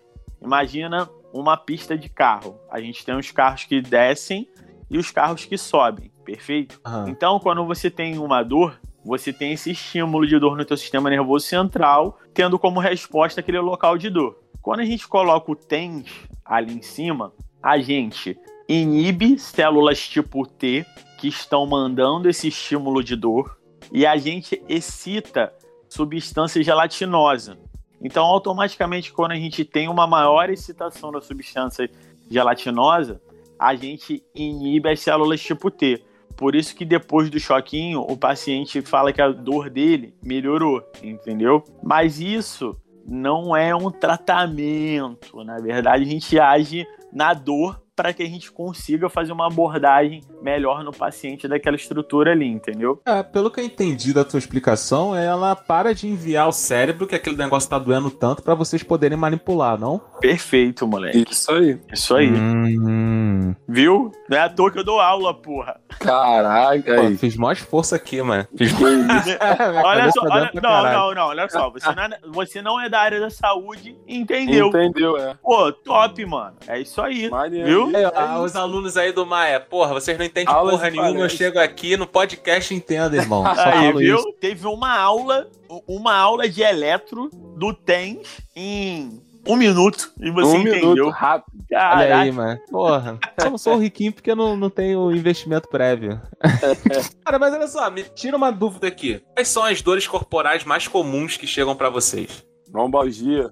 Imagina uma pista de carro. A gente tem os carros que descem e os carros que sobem, perfeito? Aham. Então, quando você tem uma dor, você tem esse estímulo de dor no teu sistema nervoso central, tendo como resposta aquele local de dor. Quando a gente coloca o TENS ali em cima, a gente inibe células tipo T que estão mandando esse estímulo de dor e a gente excita substância gelatinosa. Então, automaticamente, quando a gente tem uma maior excitação da substância gelatinosa, a gente inibe as células tipo T. Por isso que depois do choquinho, o paciente fala que a dor dele melhorou, entendeu? Mas isso não é um tratamento. Na verdade, a gente age na dor para que a gente consiga fazer uma abordagem melhor no paciente daquela estrutura ali, entendeu? É, pelo que eu entendi da tua explicação, ela para de enviar ao cérebro que aquele negócio tá doendo tanto pra vocês poderem manipular, não? Perfeito, moleque. Isso aí. Isso aí. Hum. Viu? Não é à toa que eu dou aula, porra. Caraca, Pô, aí. fiz maior esforço aqui, mano. Fiz <laughs> Olha só, olha, não, caralho. não, não, olha só. Você não, é, você não é da área da saúde, entendeu? Entendeu, é. Pô, top, mano. É isso aí. Maneiro. Viu? É, Ah, os alunos aí do Maia, porra, vocês não entendem Aulas porra nenhuma, eu palestra. chego aqui no podcast e entendo, irmão. <laughs> Só Aí, falo viu? isso. Teve uma aula, uma aula de eletro do TENS em um minuto. E você um entendeu. minuto, rápido. Olha aí, mano. Porra. <laughs> Eu não sou riquinho porque eu não, não tenho investimento prévio. <laughs> Cara, mas olha só, me tira uma dúvida aqui. Quais são as dores corporais mais comuns que chegam pra vocês? Lombalgia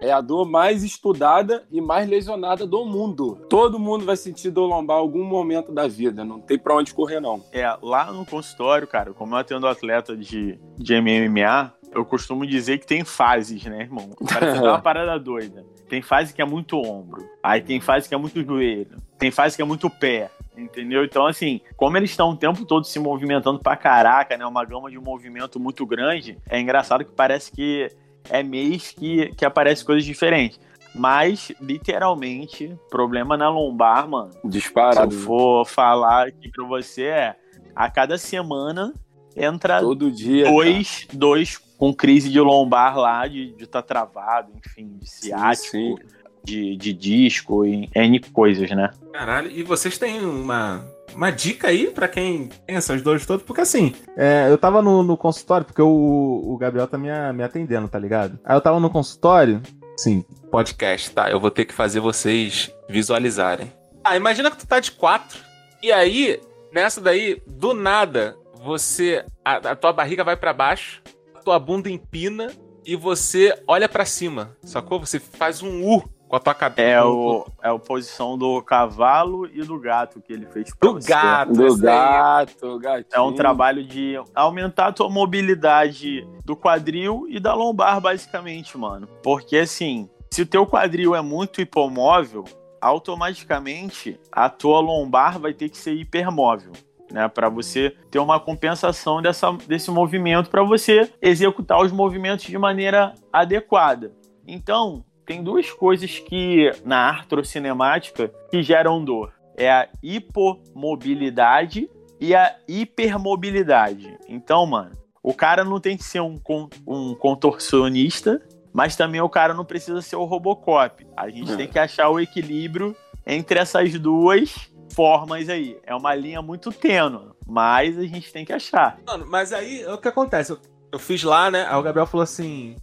é a dor mais estudada e mais lesionada do mundo. Todo mundo vai sentir dor lombar em algum momento da vida. Não tem pra onde correr, não. É, lá no consultório, cara, como eu atendo atleta de, de MMA, eu costumo dizer que tem fases, né, irmão? Parece uma <laughs> parada doida. Tem fase que é muito ombro, aí tem fase que é muito joelho, tem fase que é muito pé, entendeu? Então, assim, como eles estão o tempo todo se movimentando pra caraca, né, uma gama de movimento muito grande, é engraçado que parece que é mês que, que aparece coisas diferentes. Mas, literalmente, problema na lombar, mano. Se eu Disparado. for falar aqui pra você, é a cada semana entra Todo dia. dois, dois com crise de lombar lá, de estar tá travado, enfim, de ciático, Sim, sim. De, de disco, e N coisas, né? Caralho, e vocês têm uma, uma dica aí pra quem tem essas dores todas? Porque assim, É, eu tava no, no consultório, porque o, o Gabriel tá me, me atendendo, tá ligado? Aí eu tava no consultório, sim. podcast, tá? Eu vou ter que fazer vocês visualizarem. Ah, imagina que tu tá de quatro. E aí, nessa daí, do nada, você. A, a tua barriga vai pra baixo, a tua bunda empina e você olha pra cima, sacou? Você faz um U. com a tua cabeça. É, o, é a posição do cavalo e do gato que ele fez pra Do você. gato. Do gato, gatinho. É um trabalho de aumentar a tua mobilidade do quadril e da lombar, basicamente, mano. Porque assim, se o teu quadril é muito hipomóvel, automaticamente a tua lombar vai ter que ser hipermóvel. Né, para você ter uma compensação dessa, desse movimento, para você executar os movimentos de maneira adequada. Então, tem duas coisas que na artrocinemática que geram dor: é a hipomobilidade e a hipermobilidade. Então, mano, o cara não tem que ser um, con- um contorcionista, mas também o cara não precisa ser o Robocop. A gente É. tem que achar o equilíbrio entre essas duas formas aí. É uma linha muito tênue, mas a gente tem que achar. Mano, mas aí o que acontece? Eu, eu fiz lá, né? Aí o Gabriel falou assim: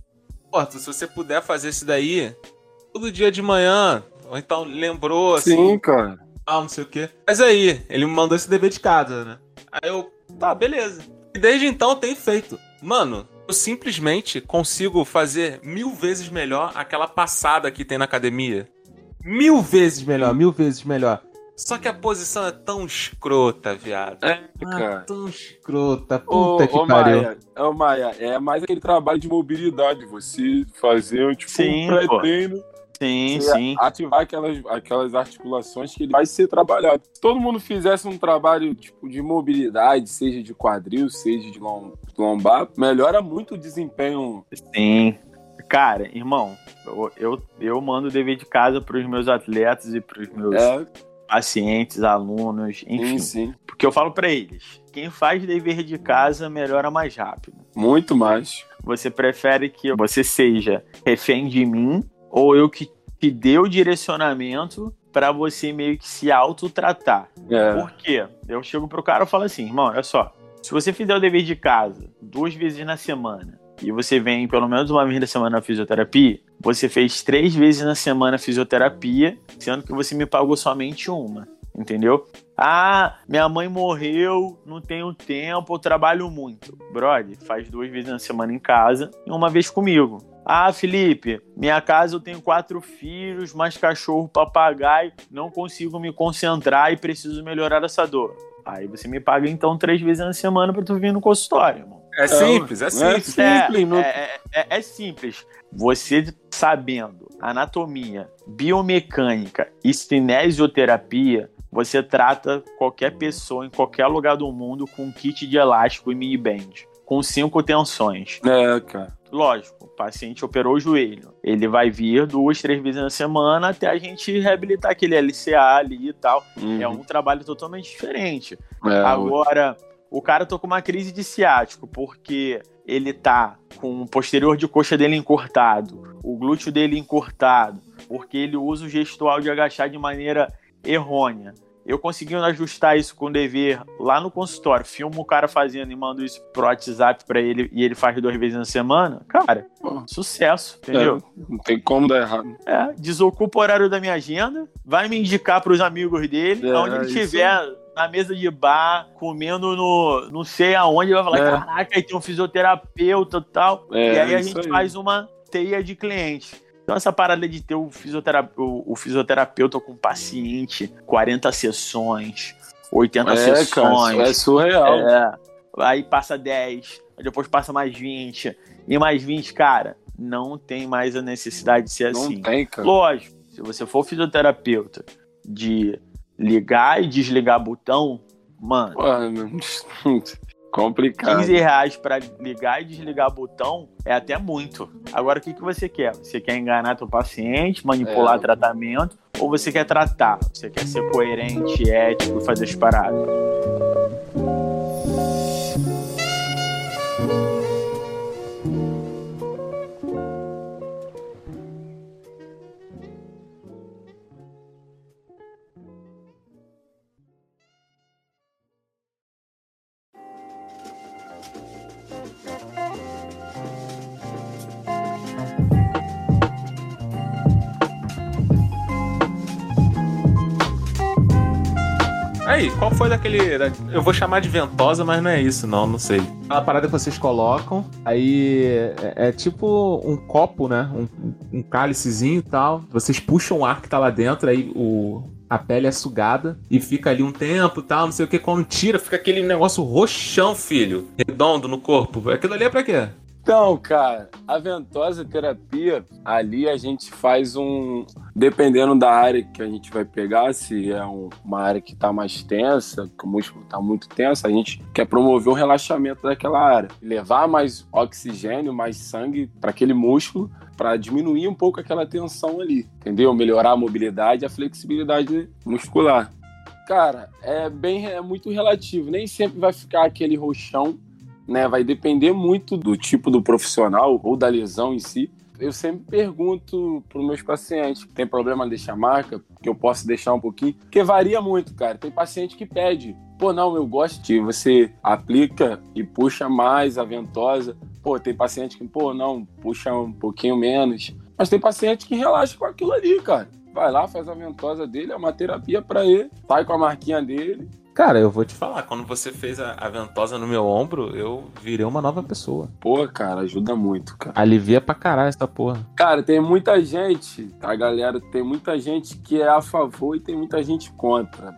Se você puder fazer isso daí todo dia de manhã, ou então lembrou assim, Sim, cara. ah, não sei o quê. Mas aí, ele me mandou esse dever de casa, né? Aí eu, tá, beleza. E desde então eu tenho feito. Mano, eu simplesmente consigo fazer mil vezes melhor aquela passada que tem na academia. Mil vezes melhor, mil vezes melhor. Só que a posição é tão escrota, viado. É, Ah, cara. tão escrota. Ô, Puta que ô, pariu. Maia, ô, Maia, é mais aquele trabalho de mobilidade. Você fazer tipo, Sim, um pré-treino, Sim, sim. ativar aquelas, aquelas articulações que ele vai ser trabalhado. Se todo mundo fizesse um trabalho tipo, de mobilidade, seja de quadril, seja de lom- lombar, melhora muito o desempenho. Sim. Cara, irmão, eu, eu, eu mando o dever de casa pros meus atletas e pros meus É, pacientes, alunos, enfim. sim, sim. Porque eu falo pra eles: quem faz dever de casa melhora mais rápido. Muito mais. Você prefere que você seja refém de mim ou eu que te dê o direcionamento pra você meio que se autotratar? É. Por quê? Eu chego pro cara e falo assim, irmão, olha só. Se você fizer o dever de casa duas vezes na semana e você vem pelo menos uma vez na semana na fisioterapia, você fez três vezes na semana fisioterapia, sendo que você me pagou somente uma. Entendeu? Ah, minha mãe morreu, não tenho tempo, eu trabalho muito. Brother, faz duas vezes na semana em casa e uma vez comigo. Ah, Felipe, minha casa eu tenho quatro filhos, mais cachorro, papagaio, não consigo me concentrar e preciso melhorar essa dor. Aí você me paga então três vezes na semana pra tu vir no consultório, irmão. É simples, é É simples. simples, não- É, é- é simples. Você sabendo anatomia, biomecânica e cinesioterapia, você trata qualquer pessoa em qualquer lugar do mundo com um kit de elástico e mini band, com cinco tensões. É, cara. Lógico, o paciente operou o joelho. Ele vai vir duas, três vezes na semana até a gente reabilitar aquele LCA ali e tal. Uhum. É um trabalho totalmente diferente. É, Agora, o cara tô com uma crise de ciático, porque ele tá com o posterior de coxa dele encurtado, o glúteo dele encurtado, porque ele usa o gestual de agachar de maneira errônea. Eu consegui ajustar isso com o dever lá no consultório, filmo o cara fazendo e mando isso pro WhatsApp pra ele e ele faz duas vezes na semana. Cara, Pô. sucesso, entendeu? É, não tem como dar errado. É, desocupa o horário da minha agenda, vai me indicar pros amigos dele, É, onde ele estiver na mesa de bar, comendo no não sei aonde, vai falar: É. caraca, aí tem um fisioterapeuta e tal. É, e aí a gente aí. faz uma teia de clientes. Então, essa parada de ter o, fisiotera- o- o fisioterapeuta com paciente, 40 sessões, 80 É, sessões. cara, é surreal. É, aí passa 10, aí depois passa mais 20, e mais 20, cara, não tem mais a necessidade de ser não assim. tem, cara. Lógico, se você for fisioterapeuta de ligar e desligar botão, mano, meu, <laughs> complicado. 15 reais pra ligar e desligar botão é até muito. Agora, o que, que você quer? Você quer enganar teu paciente, manipular É. tratamento, ou você quer tratar? Você quer ser coerente, ético e fazer as paradas? Aí, qual foi daquele. da- Eu vou chamar de ventosa, mas não é isso, não, não sei. Aquela parada que vocês colocam, aí é, é tipo um copo, né? Um, um cálicezinho e tal. Vocês puxam o ar que tá lá dentro, aí o. A pele é sugada e fica ali um tempo tal, não sei o que. Quando tira, fica aquele negócio roxão, filho. Redondo no corpo. Aquilo ali é pra quê? Então, cara, a ventosa terapia, ali a gente faz um. Dependendo da área que a gente vai pegar, se é um- uma área que tá mais tensa, que o músculo tá muito tenso, a gente quer promover o relaxamento daquela área. Levar mais oxigênio, mais sangue para aquele músculo, para diminuir um pouco aquela tensão ali, entendeu? Melhorar a mobilidade e a flexibilidade muscular. Cara, é bem é muito relativo. Nem sempre vai ficar aquele roxão né? Vai depender muito do tipo do profissional ou da lesão em si. Eu sempre pergunto para os meus pacientes: tem problema de deixar marca? Que eu posso deixar um pouquinho? Porque varia muito, cara. Tem paciente que pede: pô, não, eu gosto de você aplica e puxa mais a ventosa. Pô, tem paciente que, pô, não, puxa um pouquinho menos. Mas tem paciente que relaxa com aquilo ali, cara. Vai lá, faz a ventosa dele, é uma terapia para ele, sai com a marquinha dele Cara, eu vou te falar, quando você fez a, a ventosa no meu ombro, eu virei uma nova pessoa. Pô, cara, ajuda muito, cara. Alivia pra caralho essa porra. Cara, tem muita gente, tá, galera? Tem muita gente que é a favor e tem muita gente contra.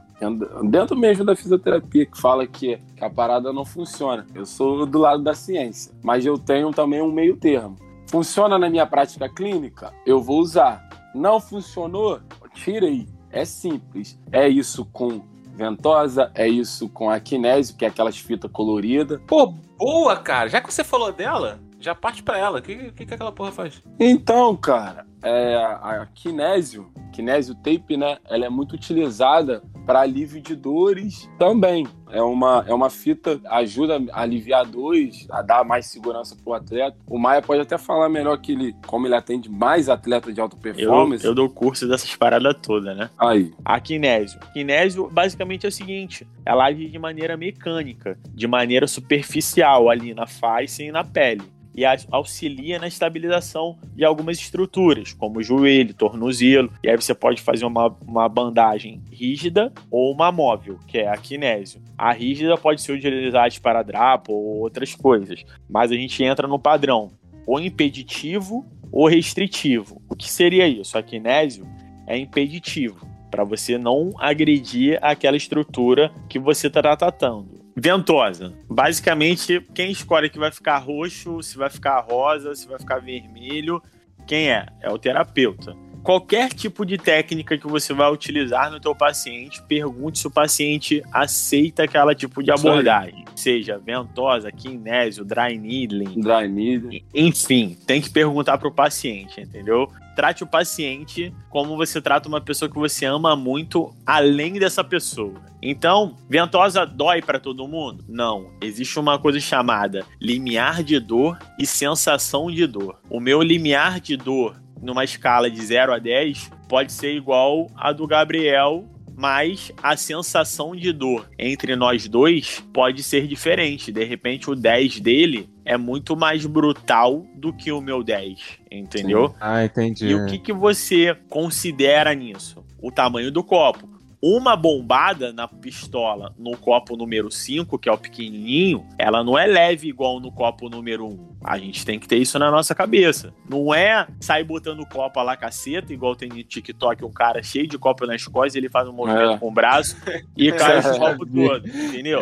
Dentro mesmo da fisioterapia, que fala que, que a parada não funciona. Eu sou do lado da ciência, mas eu tenho também um meio termo. Funciona na minha prática clínica? Eu vou usar. Não funcionou? Tira aí. É simples. É isso com ventosa, é isso com a kinésio, que é aquelas fitas coloridas. Pô, boa, cara. Já que você falou dela, já parte pra ela. O que, que, que aquela porra faz? Então, cara, é, a kinésio, kinésio tape, né? Ela é muito utilizada para alívio de dores também. É uma, é uma fita, ajuda a aliviar dores, a dar mais segurança pro atleta. O Maia pode até falar melhor que ele, como ele atende mais atleta de alta Eu, performance. eu dou curso dessas paradas todas, né? Aí. A kinésio. Kinésio basicamente é o seguinte: ela age de maneira mecânica, de maneira superficial ali na face e na pele. E auxilia na estabilização de algumas estruturas, como joelho, tornozelo. E aí você pode fazer uma, uma bandagem rígida ou uma móvel, que é a kinésio. A rígida pode ser utilizada para drapo ou outras coisas. Mas a gente entra no padrão ou impeditivo ou restritivo. O que seria isso? A kinésio é impeditivo para você não agredir aquela estrutura que você está tratando. Ventosa. Basicamente, quem escolhe que vai ficar roxo, se vai ficar rosa, se vai ficar vermelho, quem é? É o terapeuta. Qualquer tipo de técnica que você vai utilizar no teu paciente, pergunte se o paciente aceita aquela tipo de abordagem. Seja ventosa, kinésio, dry needling, Dry needle. enfim, tem que perguntar pro paciente, entendeu? Trate o paciente como você trata uma pessoa que você ama muito, além dessa pessoa. Então, ventosa dói pra todo mundo? Não. Existe uma coisa chamada limiar de dor e sensação de dor. O meu limiar de dor, numa escala de 0 a 10, pode ser igual a do Gabriel mas a sensação de dor entre nós dois pode ser diferente. De repente, o 10 dele é muito mais brutal do que o meu 10, entendeu? Ah, entendi. E o que, que você considera nisso? O tamanho do copo. Uma bombada na pistola no copo número 5, que é o pequenininho, ela não é leve igual no copo número 1. A gente tem que ter isso na nossa cabeça. Não é sair botando copo a lá caceta, igual tem no TikTok um cara cheio de copo nas costas, ele faz um movimento É. com o braço e <laughs> cai o copo todo, entendeu?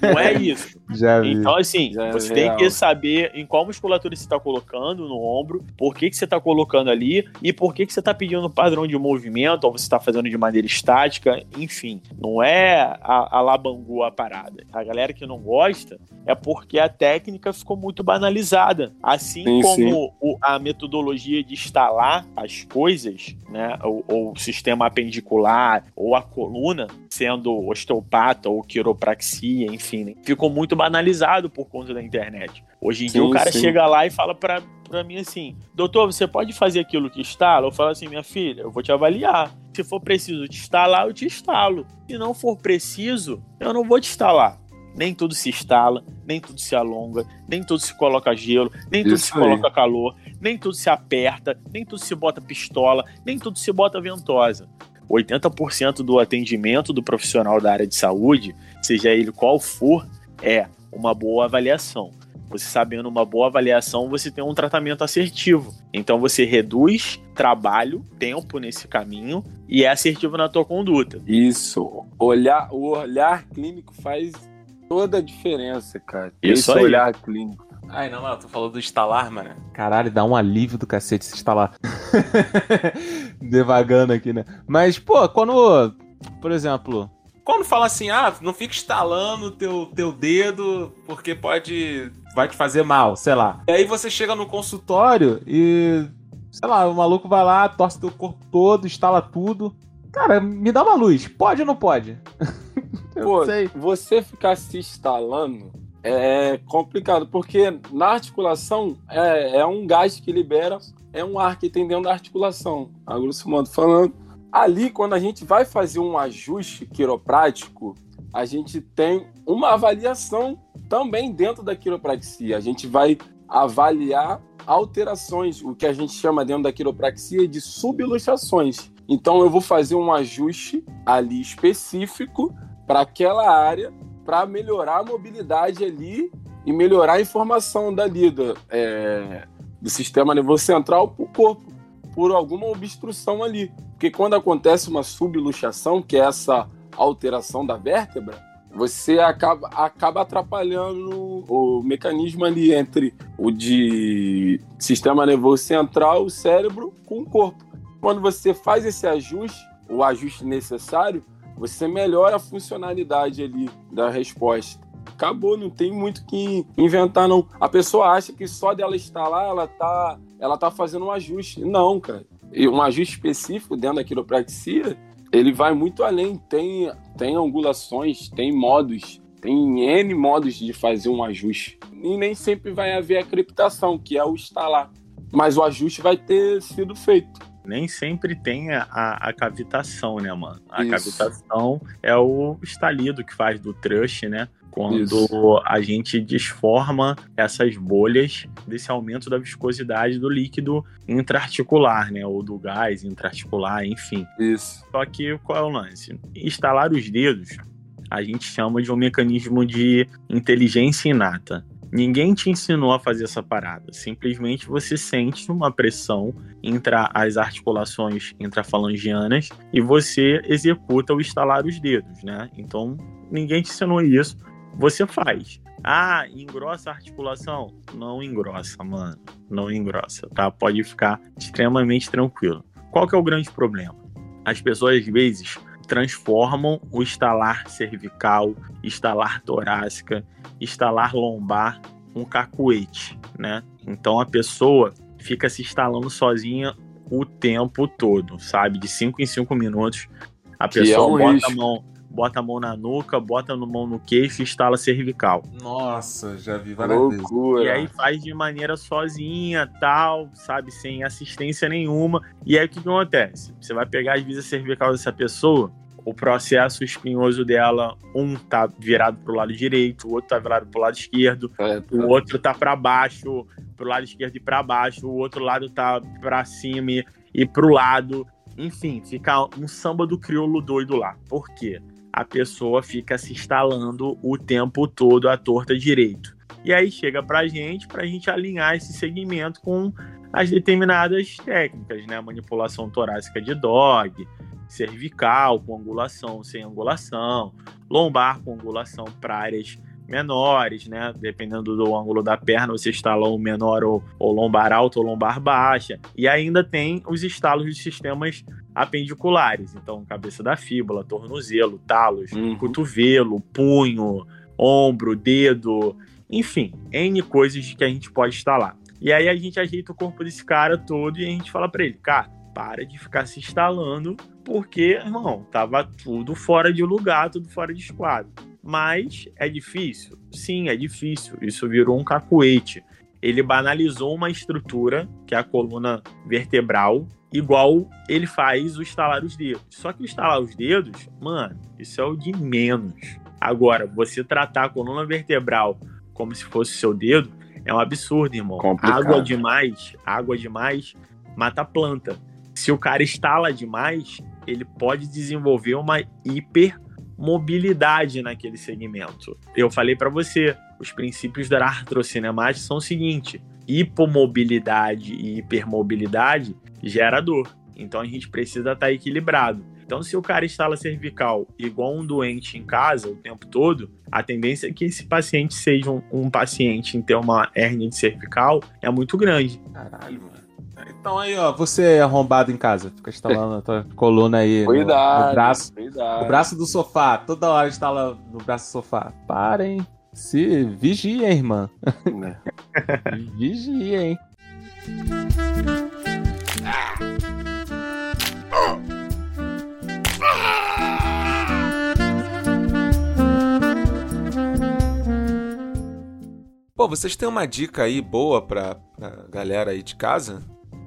Não é isso. Já vi. Então, assim, Já é você tem real. que saber em qual musculatura você está colocando no ombro, por que, que você está colocando ali e por que, que você está pedindo padrão de movimento, ou você está fazendo de maneira estática, enfim. Não é a, a labangu a parada. A galera que não gosta é porque a técnica ficou muito banalizada. Assim Sim, como sim. o- a metodologia de instalar as coisas, né, ou, ou o sistema apendicular, ou a coluna, sendo osteopata ou quiropraxia, enfim, né, ficou muito banalizado por conta da internet. Hoje em dia Sim, o cara chega lá e fala pra, pra mim assim: Doutor, você pode fazer aquilo que instala? Eu falo assim: Minha filha, eu vou te avaliar. Se for preciso te instalar, eu te instalo. Se não for preciso, eu não vou te instalar. Nem tudo se instala, nem tudo se alonga, nem tudo se coloca gelo, nem tudo Isso se aí. coloca calor, nem tudo se aperta, nem tudo se bota pistola, nem tudo se bota ventosa. 80% do atendimento do profissional da área de saúde, seja ele qual for, é uma boa avaliação. Você sabendo uma boa avaliação, você tem um tratamento assertivo. Então você reduz trabalho, tempo nesse caminho e é assertivo na tua conduta. Isso. Olhar, o olhar clínico faz toda a diferença, cara. Isso Esse aí. olhar clínico. Ai, não, não, tu falou do instalar, mano. Caralho, dá um alívio do cacete se instalar. <laughs> Devagando aqui, né? Mas, pô, quando. Por exemplo. Quando fala assim, ah, não fica instalando teu, teu dedo, porque pode. Vai te fazer mal, sei lá. E aí você chega no consultório. E. Sei lá, o maluco vai lá, torce teu corpo todo, instala tudo. Cara, me dá uma luz. Pode ou não pode? <laughs> Eu Pô, sei. você ficar se instalando é complicado, porque na articulação é, é um gás que libera, é um ar que tem dentro da articulação. A grosso modo falando. Ali, quando a gente vai fazer um ajuste quiroprático, a gente tem uma avaliação também dentro da quiropraxia. A gente vai avaliar alterações, o que a gente chama dentro da quiropraxia de subluxações. Então eu vou fazer um ajuste ali específico para aquela área para melhorar a mobilidade ali e melhorar a informação dali do, é, do sistema nervoso central para o corpo, por alguma obstrução ali. Porque quando acontece uma subluxação, que é essa alteração da vértebra, você acaba, acaba atrapalhando o mecanismo ali entre o de sistema nervoso central, o cérebro, com o corpo. Quando você faz esse ajuste, o ajuste necessário, você melhora a funcionalidade ali da resposta. Acabou, não tem muito que inventar, não. A pessoa acha que só dela estar lá, ela tá, ela tá fazendo um ajuste. Não, cara. E um ajuste específico dentro da quiropraxia, ele vai muito além. Tem, tem angulações, tem modos, tem N modos de fazer um ajuste. E nem sempre vai haver a criptação, que é o instalar. Mas o ajuste vai ter sido feito. Nem sempre tem a, a, a cavitação, né, mano? A Isso. cavitação é o estalido que faz do trush, né? Quando Isso. a gente desforma essas bolhas desse aumento da viscosidade do líquido intraarticular, né? Ou do gás intraarticular, enfim. Isso. Só que qual é o lance? Instalar os dedos, a gente chama de um mecanismo de inteligência inata. Ninguém te ensinou a fazer essa parada. Simplesmente você sente uma pressão entre as articulações intrafalangianas e você executa o instalar os dedos, né? Então, ninguém te ensinou isso. Você faz. Ah, engrossa a articulação? Não engrossa, mano. Não engrossa, tá? Pode ficar extremamente tranquilo. Qual que é o grande problema? As pessoas, às vezes, transformam o estalar cervical, estalar torácica, estalar lombar com cacuete, né? Então a pessoa fica se instalando sozinha o tempo todo, sabe? De 5 em 5 minutos. A Que pessoa é um bota, a risco. mão, bota a mão na nuca, bota a mão no queixo e instala cervical. Nossa, já vi várias vezes. Loucura. E aí faz de maneira sozinha, tal, sabe, sem assistência nenhuma. E aí o que, que acontece? Você vai pegar as vezes a cervical dessa pessoa, o processo espinhoso dela, um tá virado pro lado direito, o outro tá virado pro lado esquerdo, É, o outro tá para baixo, pro lado esquerdo e para baixo, o outro lado tá para cima e, e pro lado. Enfim, fica um samba do crioulo doido lá. Por quê? A pessoa fica se instalando o tempo todo à torta direito. E aí chega pra gente, pra gente alinhar esse segmento com as determinadas técnicas, né? Manipulação torácica de dog, cervical com angulação sem angulação, lombar com angulação para áreas menores, né? Dependendo do ângulo da perna, você instala um menor ou, ou lombar alto ou lombar baixa. E ainda tem os estalos de sistemas apendiculares. Então, cabeça da fíbula, tornozelo, talos, Uhum. cotovelo, punho, ombro, dedo, enfim, N coisas que a gente pode instalar. E aí a gente ajeita o corpo desse cara todo e a gente fala pra ele, cara, para de ficar se instalando, porque, irmão, tava tudo fora de lugar, tudo fora de esquadro. Mas é difícil? Sim, é difícil. Isso virou um cacuete. Ele banalizou uma estrutura, que é a coluna vertebral, igual ele faz o estalar os dedos. Só que o estalar os dedos, mano, isso é o de menos. Agora, você tratar a coluna vertebral como se fosse seu dedo é um absurdo, irmão. Complicado. Água demais, água demais mata a planta. Se o cara estala demais, ele pode desenvolver uma hipermobilidade naquele segmento. Eu falei para você, os princípios da artrocinemática são o seguinte: hipomobilidade e hipermobilidade gera dor. Então a gente precisa estar equilibrado. Então, se o cara instala cervical igual um doente em casa o tempo todo, a tendência é que esse paciente seja um, um paciente em ter uma hérnia de cervical é muito grande. Caralho, mano. Então aí, ó, você é arrombado em casa, fica instalando a tua coluna aí no- Cuidado. no, braço, Cuidado. no braço do sofá, toda hora instala no braço do sofá. Parem, se vigia, irmã. Né? <laughs> Vigia, hein? Pô, vocês têm uma dica aí boa pra, pra galera aí de casa?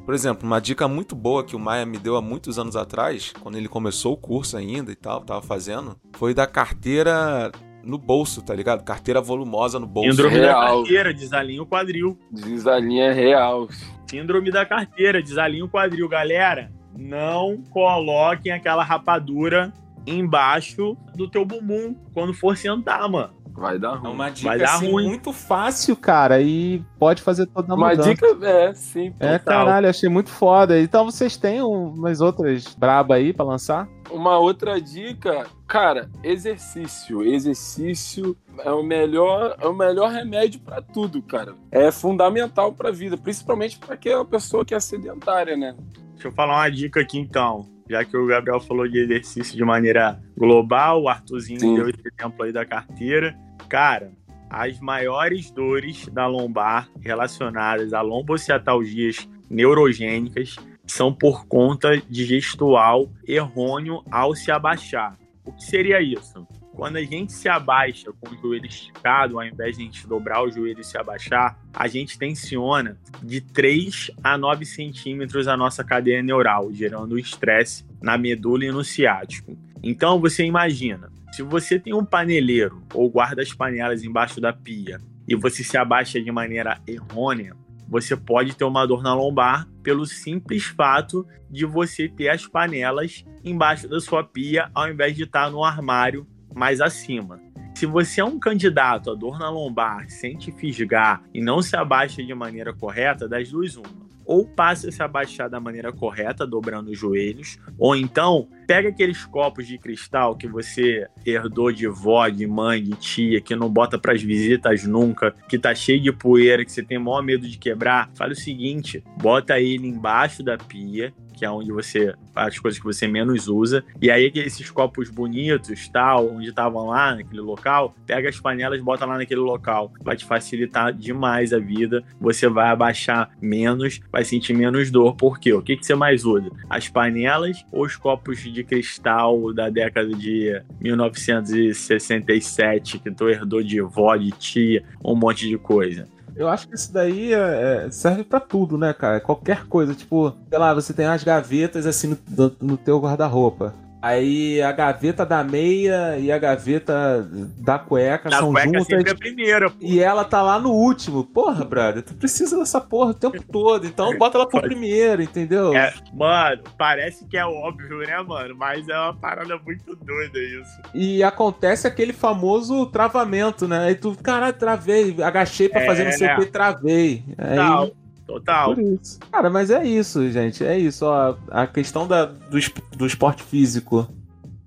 Por exemplo, uma dica muito boa que o Maia me deu há muitos anos atrás, quando ele começou o curso ainda e tal, tava fazendo, foi da carteira no bolso, tá ligado? Carteira volumosa no bolso. Síndrome Real. da carteira, desalinha o quadril. Diz a linha real. Síndrome da carteira, desalinha o quadril. Galera, não coloquem aquela rapadura embaixo do teu bumbum quando for sentar, mano. Vai dar É ruim. uma dica Vai dar assim, ruim. muito fácil, cara, e pode fazer toda a Uma mudança. dica é, sim. É, total. caralho, achei muito foda. Então vocês têm umas outras braba aí pra lançar? Uma outra dica, cara, exercício. Exercício é o melhor, é o melhor remédio pra tudo, cara. É fundamental pra vida, principalmente pra aquela pessoa que é sedentária, né? Deixa eu falar uma dica aqui então. Já que o Gabriel falou de exercício de maneira global, o Arthurzinho Sim. deu esse exemplo aí da carteira. Cara, as maiores dores da lombar relacionadas a lombociatalgias neurogênicas são por conta de gestual errôneo ao se abaixar. O que seria isso? Quando a gente se abaixa com o joelho esticado, ao invés de a gente dobrar o joelho e se abaixar, a gente tensiona de 3 a 9 centímetros a nossa cadeia neural, gerando estresse na medula e no ciático. Então você imagina, se você tem um paneleiro ou guarda as panelas embaixo da pia e você se abaixa de maneira errônea, você pode ter uma dor na lombar pelo simples fato de você ter as panelas embaixo da sua pia ao invés de estar no armário mais acima. Se você é um candidato a dor na lombar, sente fisgar e não se abaixa de maneira correta, das duas uma. Ou passa a se abaixar da maneira correta, dobrando os joelhos, ou então pega aqueles copos de cristal que você herdou de vó, de mãe, de tia, que não bota pras visitas nunca, que tá cheio de poeira, que você tem maior medo de quebrar. Fala o seguinte: bota ele embaixo da pia, que é onde você as coisas que você menos usa. E aí esses copos bonitos, tal, onde estavam lá naquele local, pega as panelas, bota lá naquele local. Vai te facilitar demais a vida. Você vai abaixar menos, vai sentir menos dor. Por quê? O que, que você mais usa? As panelas ou os copos de cristal da década de 1967 que tu herdou de vó, de tia, um monte de coisa. Eu acho que isso daí é- é- serve pra tudo, né, cara? Qualquer coisa. Tipo, sei lá, você tem umas gavetas assim no, no teu guarda-roupa. Aí a gaveta da meia e a gaveta da cueca Da são cueca juntas. sempre é a primeira, pô. E ela tá lá no último. Porra, brother, tu precisa dessa porra o tempo todo. Então bota ela pro primeiro, entendeu? É, mano, parece que é óbvio, né, mano? Mas é uma parada muito doida isso. E acontece aquele famoso travamento, né? Aí tu, caralho, travei, agachei pra fazer não sei o que, travei. Aí, Total, total. Por isso. Cara, mas é isso, gente. É isso. Ó, a questão da, do, do esporte físico.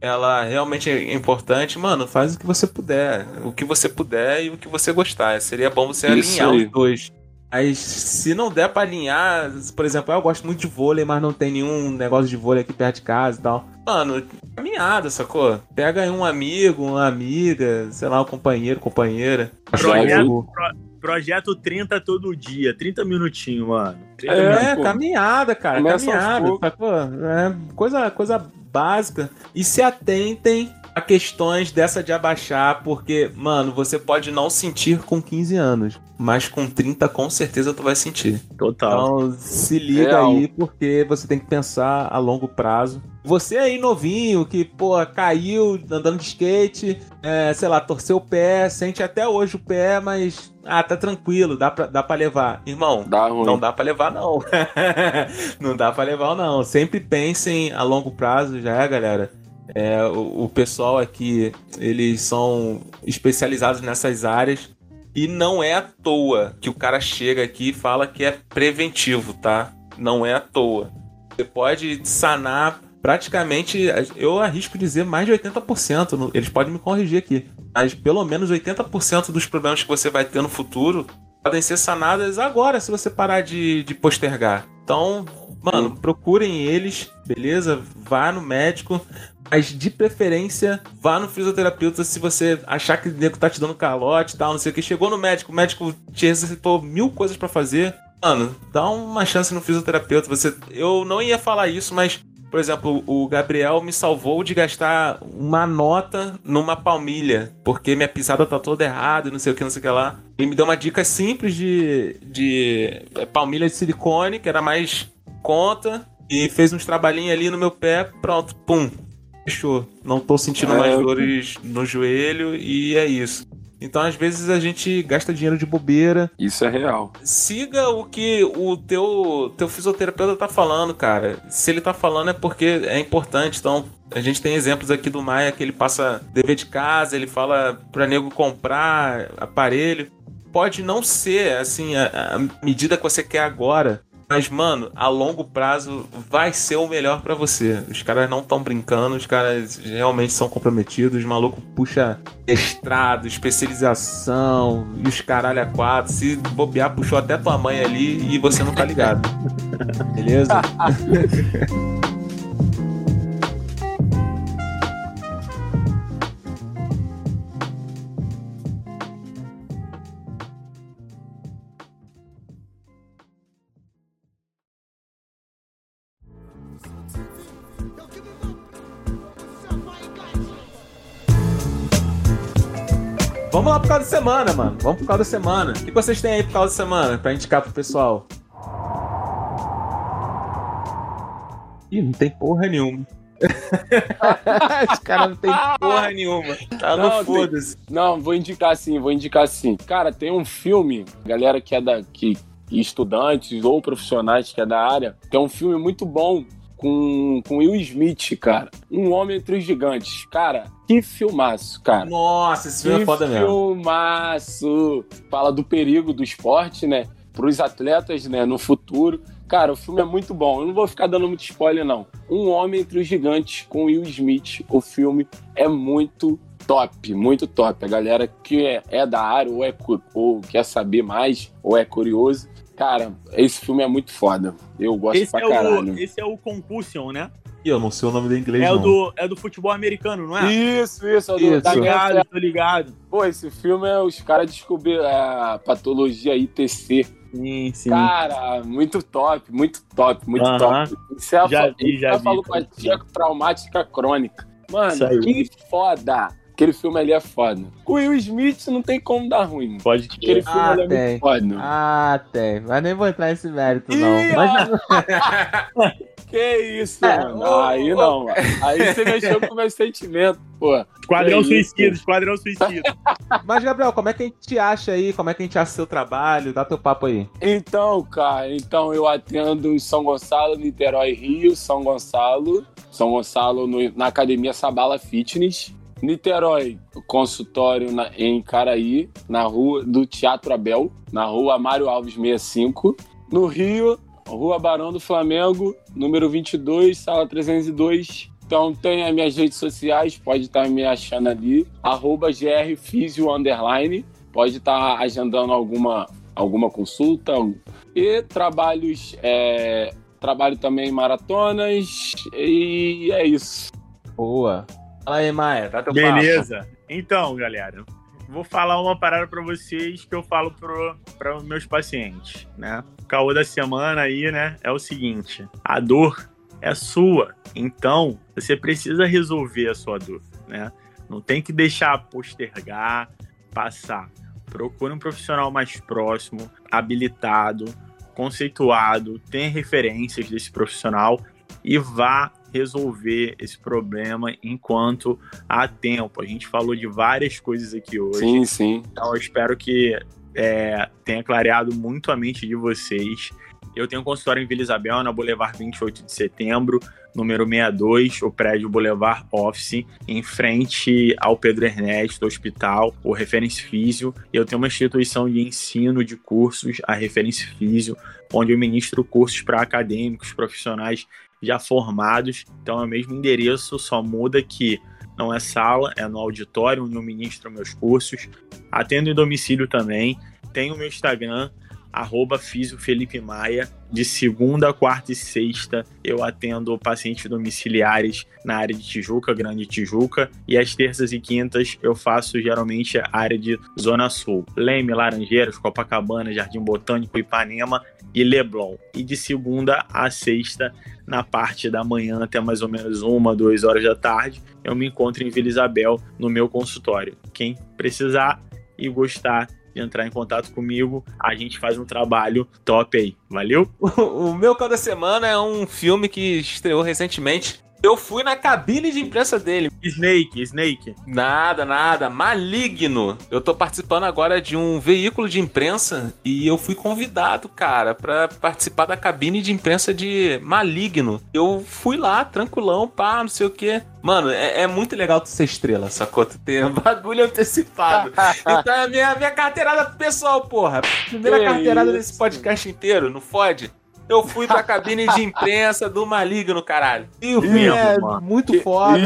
Ela realmente é importante. Mano, faz o que você puder. O que você puder e o que você gostar. Seria bom você Isso alinhar aí. os dois. Aí, se não der pra alinhar, por exemplo, eu gosto muito de vôlei, mas não tem nenhum negócio de vôlei aqui perto de casa e tal. Mano, caminhada, sacou? Pega aí um amigo, uma amiga, sei lá, um companheiro, companheira. Projeto, Jogo. pro- projeto 30 todo dia, 30 minutinhos, mano. 30 É, minutos. É, pô. caminhada, cara. Começa caminhada, poucos. sacou? É coisa, coisa básica. E se atentem a questões dessa de abaixar, porque, mano, você pode não sentir com 15 anos, mas com 30 com certeza tu vai sentir. Total. Então se liga Real. aí, porque você tem que pensar a longo prazo. Você aí novinho, que, pô, caiu andando de skate, é, sei lá, torceu o pé, sente até hoje o pé, mas ah, tá tranquilo, dá pra, dá pra levar. Irmão, Dá não dá pra levar, não. <laughs> não dá pra levar, não. Sempre pensem a longo prazo já, galera. É, o, o pessoal aqui, eles são especializados nessas áreas. E não é à toa que o cara chega aqui e fala que é preventivo, tá? Não é à toa. Você pode sanar praticamente, eu arrisco dizer mais de 80%. no- Eles podem me corrigir aqui. Mas pelo menos 80% dos problemas que você vai ter no futuro podem ser sanadas agora, se você parar de, de postergar. Então, mano, procurem eles, beleza? Vá no médico. Mas de preferência, vá no fisioterapeuta se você achar que o nego tá te dando calote e tal, não sei o que. Chegou no médico, o médico te recitou mil coisas pra fazer. Mano, dá uma chance no fisioterapeuta. Você, eu não ia falar isso, mas, por exemplo, o Gabriel me salvou de gastar uma nota numa palmilha, porque minha pisada tá toda errada e não sei o que, não sei o que lá. Ele me deu uma dica simples de, de é, palmilha de silicone, que era mais conta, e fez uns trabalhinhos ali no meu pé, pronto, pum, fechou. Não tô sentindo É, mais dores no joelho e é isso. Então, às vezes, a gente gasta dinheiro de bobeira. Isso é real. Siga o que o teu, teu fisioterapeuta tá falando, cara. Se ele tá falando é porque é importante. Então, a gente tem exemplos aqui do Maia que ele passa dever de casa, ele fala pra nego comprar aparelho. Pode não ser, assim, a, a medida que você quer agora. Mas, mano, a longo prazo vai ser o melhor pra você. Os caras não estão brincando, os caras realmente são comprometidos. O maluco puxa estrado, especialização e os caralho a quatro. Se bobear, puxou até tua mãe ali e você não tá ligado. <laughs> Beleza? <laughs> Vamos lá pro causa da semana, mano. Vamos pro causa da semana. O que vocês têm aí pro causa da semana pra indicar pro pessoal? Ih, não tem porra nenhuma. <laughs> Os caras não tem porra nenhuma. Tá Não, foda-se. Não, vou indicar sim, vou indicar sim. Cara, tem um filme, galera que é da. Que, estudantes ou profissionais que é da área, tem um filme muito bom com, com Will Smith, cara. Um Homem entre os Gigantes. Cara, que filmaço, cara. Nossa, esse filme é Que foda mesmo. filmaço! Fala do perigo do esporte, né? Para os atletas, né? No futuro. Cara, o filme é muito bom. Eu não vou ficar dando muito spoiler, não. Um Homem entre os Gigantes com Will Smith. O filme é muito top, muito top. A galera que é, é da área ou, é, ou quer saber mais ou é curioso. Cara, esse filme é muito foda. Eu gosto Esse pra é, caralho. o, esse é o Concussion, né? Ih, eu não sei o nome do inglês, É o, não. do, é do futebol americano, não é? Isso, isso, é do, Isso. guerra ligado, tô ligado. Pô, esse filme é os caras descobriram é, a patologia ITC. Sim, sim. Cara, muito top, muito top, muito Aham. top. Isso é Já vi, já vi, falupatia traumática crônica. Mano, que foda. Aquele filme ali é foda. Com o Will Smith não tem como dar ruim. Pode Aquele crer. filme Ah, ali é tem. muito foda. Ah, tem. Mas nem vou entrar nesse mérito, Ih, não. Mas, <laughs> Que isso, É, mano. ô, aí ô. não. Aí você mexeu com o meu sentimento, pô. Esquadrão Que. Suicida, Esquadrão Suicida. <laughs> mas, Gabriel, como é que a gente te acha aí? Como é que a gente acha seu trabalho? Dá teu papo aí. Então, cara, então eu atendo em São Gonçalo, Niterói, Rio, São Gonçalo, São Gonçalo no- na Academia Sabala Fitness, Niterói, consultório na- em Caraí, na rua do Teatro Abel, na rua Mário Alves 65, no Rio, Rua Barão do Flamengo, número 22, sala 302. Então tem as minhas redes sociais, pode estar me achando ali, arroba grfisio pode estar agendando alguma alguma consulta e trabalhos é, trabalho também em maratonas e é isso Boa. Fala aí, Maia. Dá teu papo. Beleza. Então, galera, vou falar uma parada pra vocês que eu falo para os meus pacientes, né? O caô da semana aí, né, é o seguinte: a dor é sua, então você precisa resolver a sua dor, né? Não tem que deixar postergar, passar. Procure um profissional mais próximo, habilitado, conceituado, tem referências desse profissional e vá resolver esse problema enquanto há tempo. A gente falou de várias coisas aqui hoje. sim sim Então eu espero que é, tenha clareado muito a mente de vocês. Eu tenho um consultório em Vila Isabel, na Boulevard 28 de setembro, número 62, o prédio Boulevard Office, em frente ao Pedro Ernesto Hospital, o Referência Físio. Eu tenho uma instituição de ensino de cursos, a Referência Físio, onde eu ministro cursos para acadêmicos, profissionais já formados. Então é o mesmo endereço, só muda que não é sala, é no auditório eu ministro meus cursos. Atendo em domicílio também. Tenho meu Instagram, arroba Físio Felipe Maia. De segunda, quarta e sexta eu atendo pacientes domiciliares na área de Tijuca, Grande Tijuca. E às terças e quintas eu faço geralmente a área de Zona Sul. Leme, Laranjeiras, Copacabana, Jardim Botânico, Ipanema e Leblon. E de segunda a sexta, na parte da manhã até mais ou menos uma, duas horas da tarde, eu me encontro em Vila Isabel no meu consultório. Quem precisar e gostar entrar em contato comigo, a gente faz um trabalho top aí. Valeu? O, <laughs> o meu cada semana é um filme que estreou recentemente. Eu fui na cabine de imprensa dele. Snake, Snake. Nada, nada. Maligno. Eu tô participando agora de um veículo de imprensa e eu fui convidado, cara, pra participar da cabine de imprensa de Maligno. Eu fui lá, tranquilão, pá, não sei o quê. Mano, é, é muito legal tu ser estrela, sacou? Tu ter <laughs> um bagulho antecipado. então é a minha, minha carteirada pro pessoal, porra. Primeira Que carteirada isso. desse podcast inteiro, não fode? Eu fui pra cabine de imprensa do Maligno, caralho. E o filme é mano. muito foda.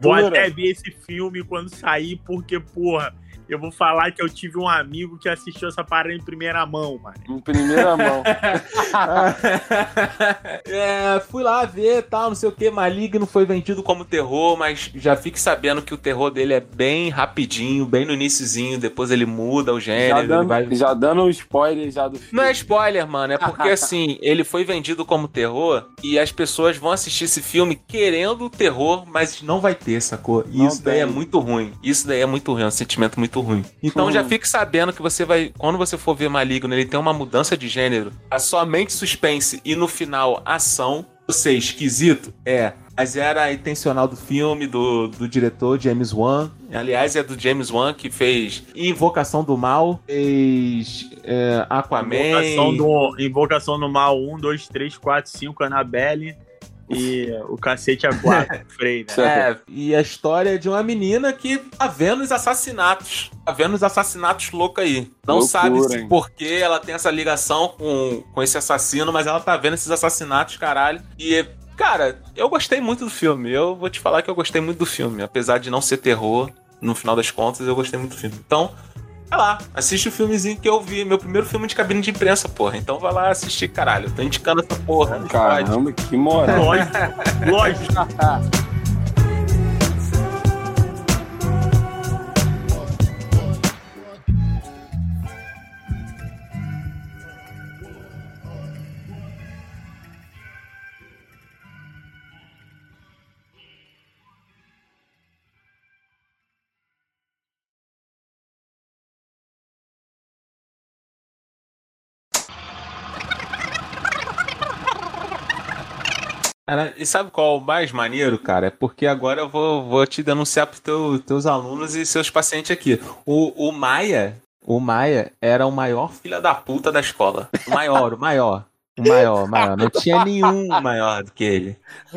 Vou até ver esse filme quando sair, porque, porra, eu vou falar que eu tive um amigo que assistiu essa parada em primeira mão, mano. Em primeira mão. <laughs> é, fui lá ver tal, não sei o que. Maligno foi vendido como terror, mas já fique sabendo que o terror dele é bem rapidinho, bem no iniciozinho. Depois ele muda o gênero. já, ele dando, vai- já dando um spoiler já do filme. Não é spoiler, mano. É porque <laughs> assim, ele foi vendido como terror e as pessoas vão assistir esse filme querendo terror, mas não vai ter, sacou? E Não isso daí é muito ruim. Isso daí é muito ruim, é um sentimento muito ruim. Então Hum. já fique sabendo que você vai. Quando você for ver Maligno, ele tem uma mudança de gênero. É somente suspense e no final ação. Você esquisito? É. Mas era a intencional do filme, do, do diretor James Wan. Aliás, é do James Wan que fez Invocação do Mal, fez é, Aquaman. Invocação do, Invocação do Mal 1, 2, 3, 4, 5, Annabelle e <laughs> o cacete a 4, Frey, né? É, e a história de uma menina que tá vendo os assassinatos. Tá vendo os assassinatos loucos aí. Não Loucura, sabe se por que ela tem essa ligação com, com esse assassino, mas ela tá vendo esses assassinatos, caralho. E, cara, eu gostei muito do filme. Eu vou te falar que eu gostei muito do filme. Apesar de não ser terror, no final das contas, eu gostei muito do filme. Então, vai lá, assiste o filmezinho que eu vi. Meu primeiro filme de cabine de imprensa, porra. Então vai lá assistir, caralho. Tô indicando essa porra. Caramba, que moral. Lógico, lógico. <laughs> e sabe qual é o mais maneiro, cara? É porque agora eu vou, vou te denunciar pros teu, teus alunos e seus pacientes aqui. O, o Maia, o Maia era o maior filho da puta da escola. O maior, o maior. O maior, o maior. Não tinha nenhum maior do que ele.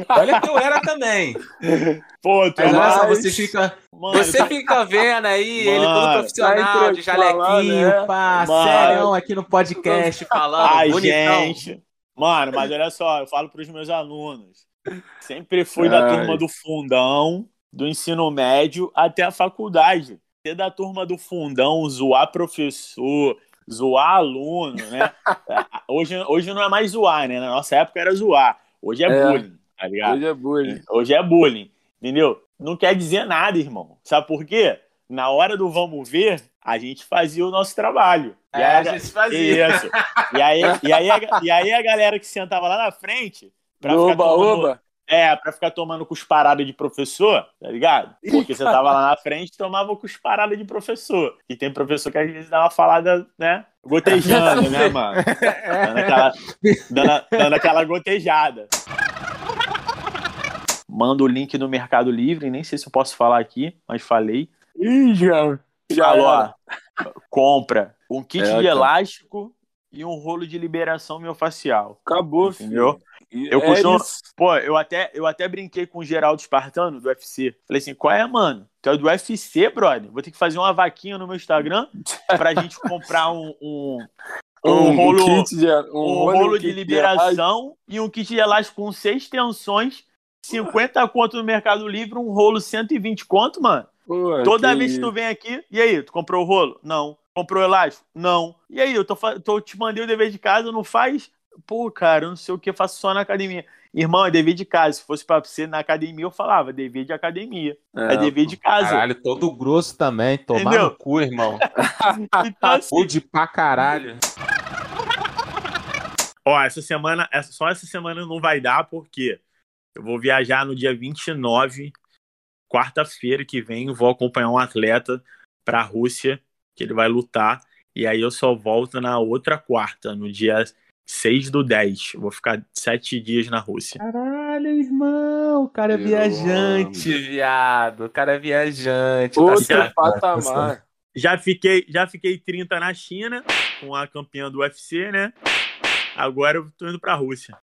Olha que eu era também. Pô, tu Mas olha só, mais- você fica, Mano, você fica vendo aí ele todo Mano, profissional, tá de jalequinho, falando, né? pá, Mano. sério, aqui no podcast, falando, Ai, bonitão. gente. Mano, mas olha só, eu falo pros meus alunos. Sempre fui da Ai. turma do fundão, do ensino médio até a faculdade. Ser da turma do fundão, zoar professor, zoar aluno, né? <laughs> Hoje, hoje não é mais zoar, né? Na nossa época era zoar. Hoje é, É. bullying, tá ligado? Hoje é bullying. Hoje é bullying, entendeu? Não quer dizer nada, irmão. Sabe por quê? Na hora do vamos ver, a gente fazia o nosso trabalho. E É, aí a gente fazia. Isso. E aí, e, aí, a- e aí a galera que sentava lá na frente, pra No ficar tomando, Oba-oba. é, pra ficar tomando cusparadas de professor, tá ligado? Porque você tava lá na frente e tomava cusparadas de professor. E tem professor que às vezes dá uma falada, né? Gotejando, né, <laughs> mano? Dando aquela, dando, dando aquela gotejada. Manda o link no Mercado Livre, nem sei se eu posso falar aqui, mas falei. Ih, já. Já Falou, compra um kit É, de cara. elástico e um rolo de liberação miofascial. Acabou, Entendeu? filho. Eu é costumo- isso. Pô, eu até, eu até brinquei com o Geraldo Espartano, do UFC. Falei assim, qual é, mano? Tu é do UFC, brother? Vou ter que fazer uma vaquinha no meu Instagram pra gente <laughs> comprar um, um, um rolo, um kit de, um rolo, rolo de liberação e um kit de elástico com seis tensões, 50 conto no Mercado Livre, um rolo 120 conto, mano. Toda que vez que tu vem aqui, e aí, tu comprou o rolo? Não. Comprou o elástico? Não. E aí, eu tô, tô te mandei o dever de casa, não faz? Pô, cara, eu não sei o que, eu faço só na academia. Irmão, é dever de casa. Se fosse pra você na academia, eu falava, dever de academia. É, É, dever de casa. Caralho, todo grosso também. Tomar Entendeu? no cu, irmão. <laughs> Então, assim, Pude pra caralho. Ó, essa semana, essa, só essa semana não vai dar, porque eu vou viajar no dia 29, quarta-feira que vem, vou acompanhar um atleta pra Rússia, que ele vai lutar, e aí eu só volto na outra quarta, no dia 6 do 10. Eu vou ficar sete dias na Rússia. Caralho, irmão. O cara é viajante, viado. O cara é viajante. tá Outro certo. patamar. Já fiquei, já fiquei 30 na China, com a campeã do UFC, né? Agora eu tô indo pra Rússia.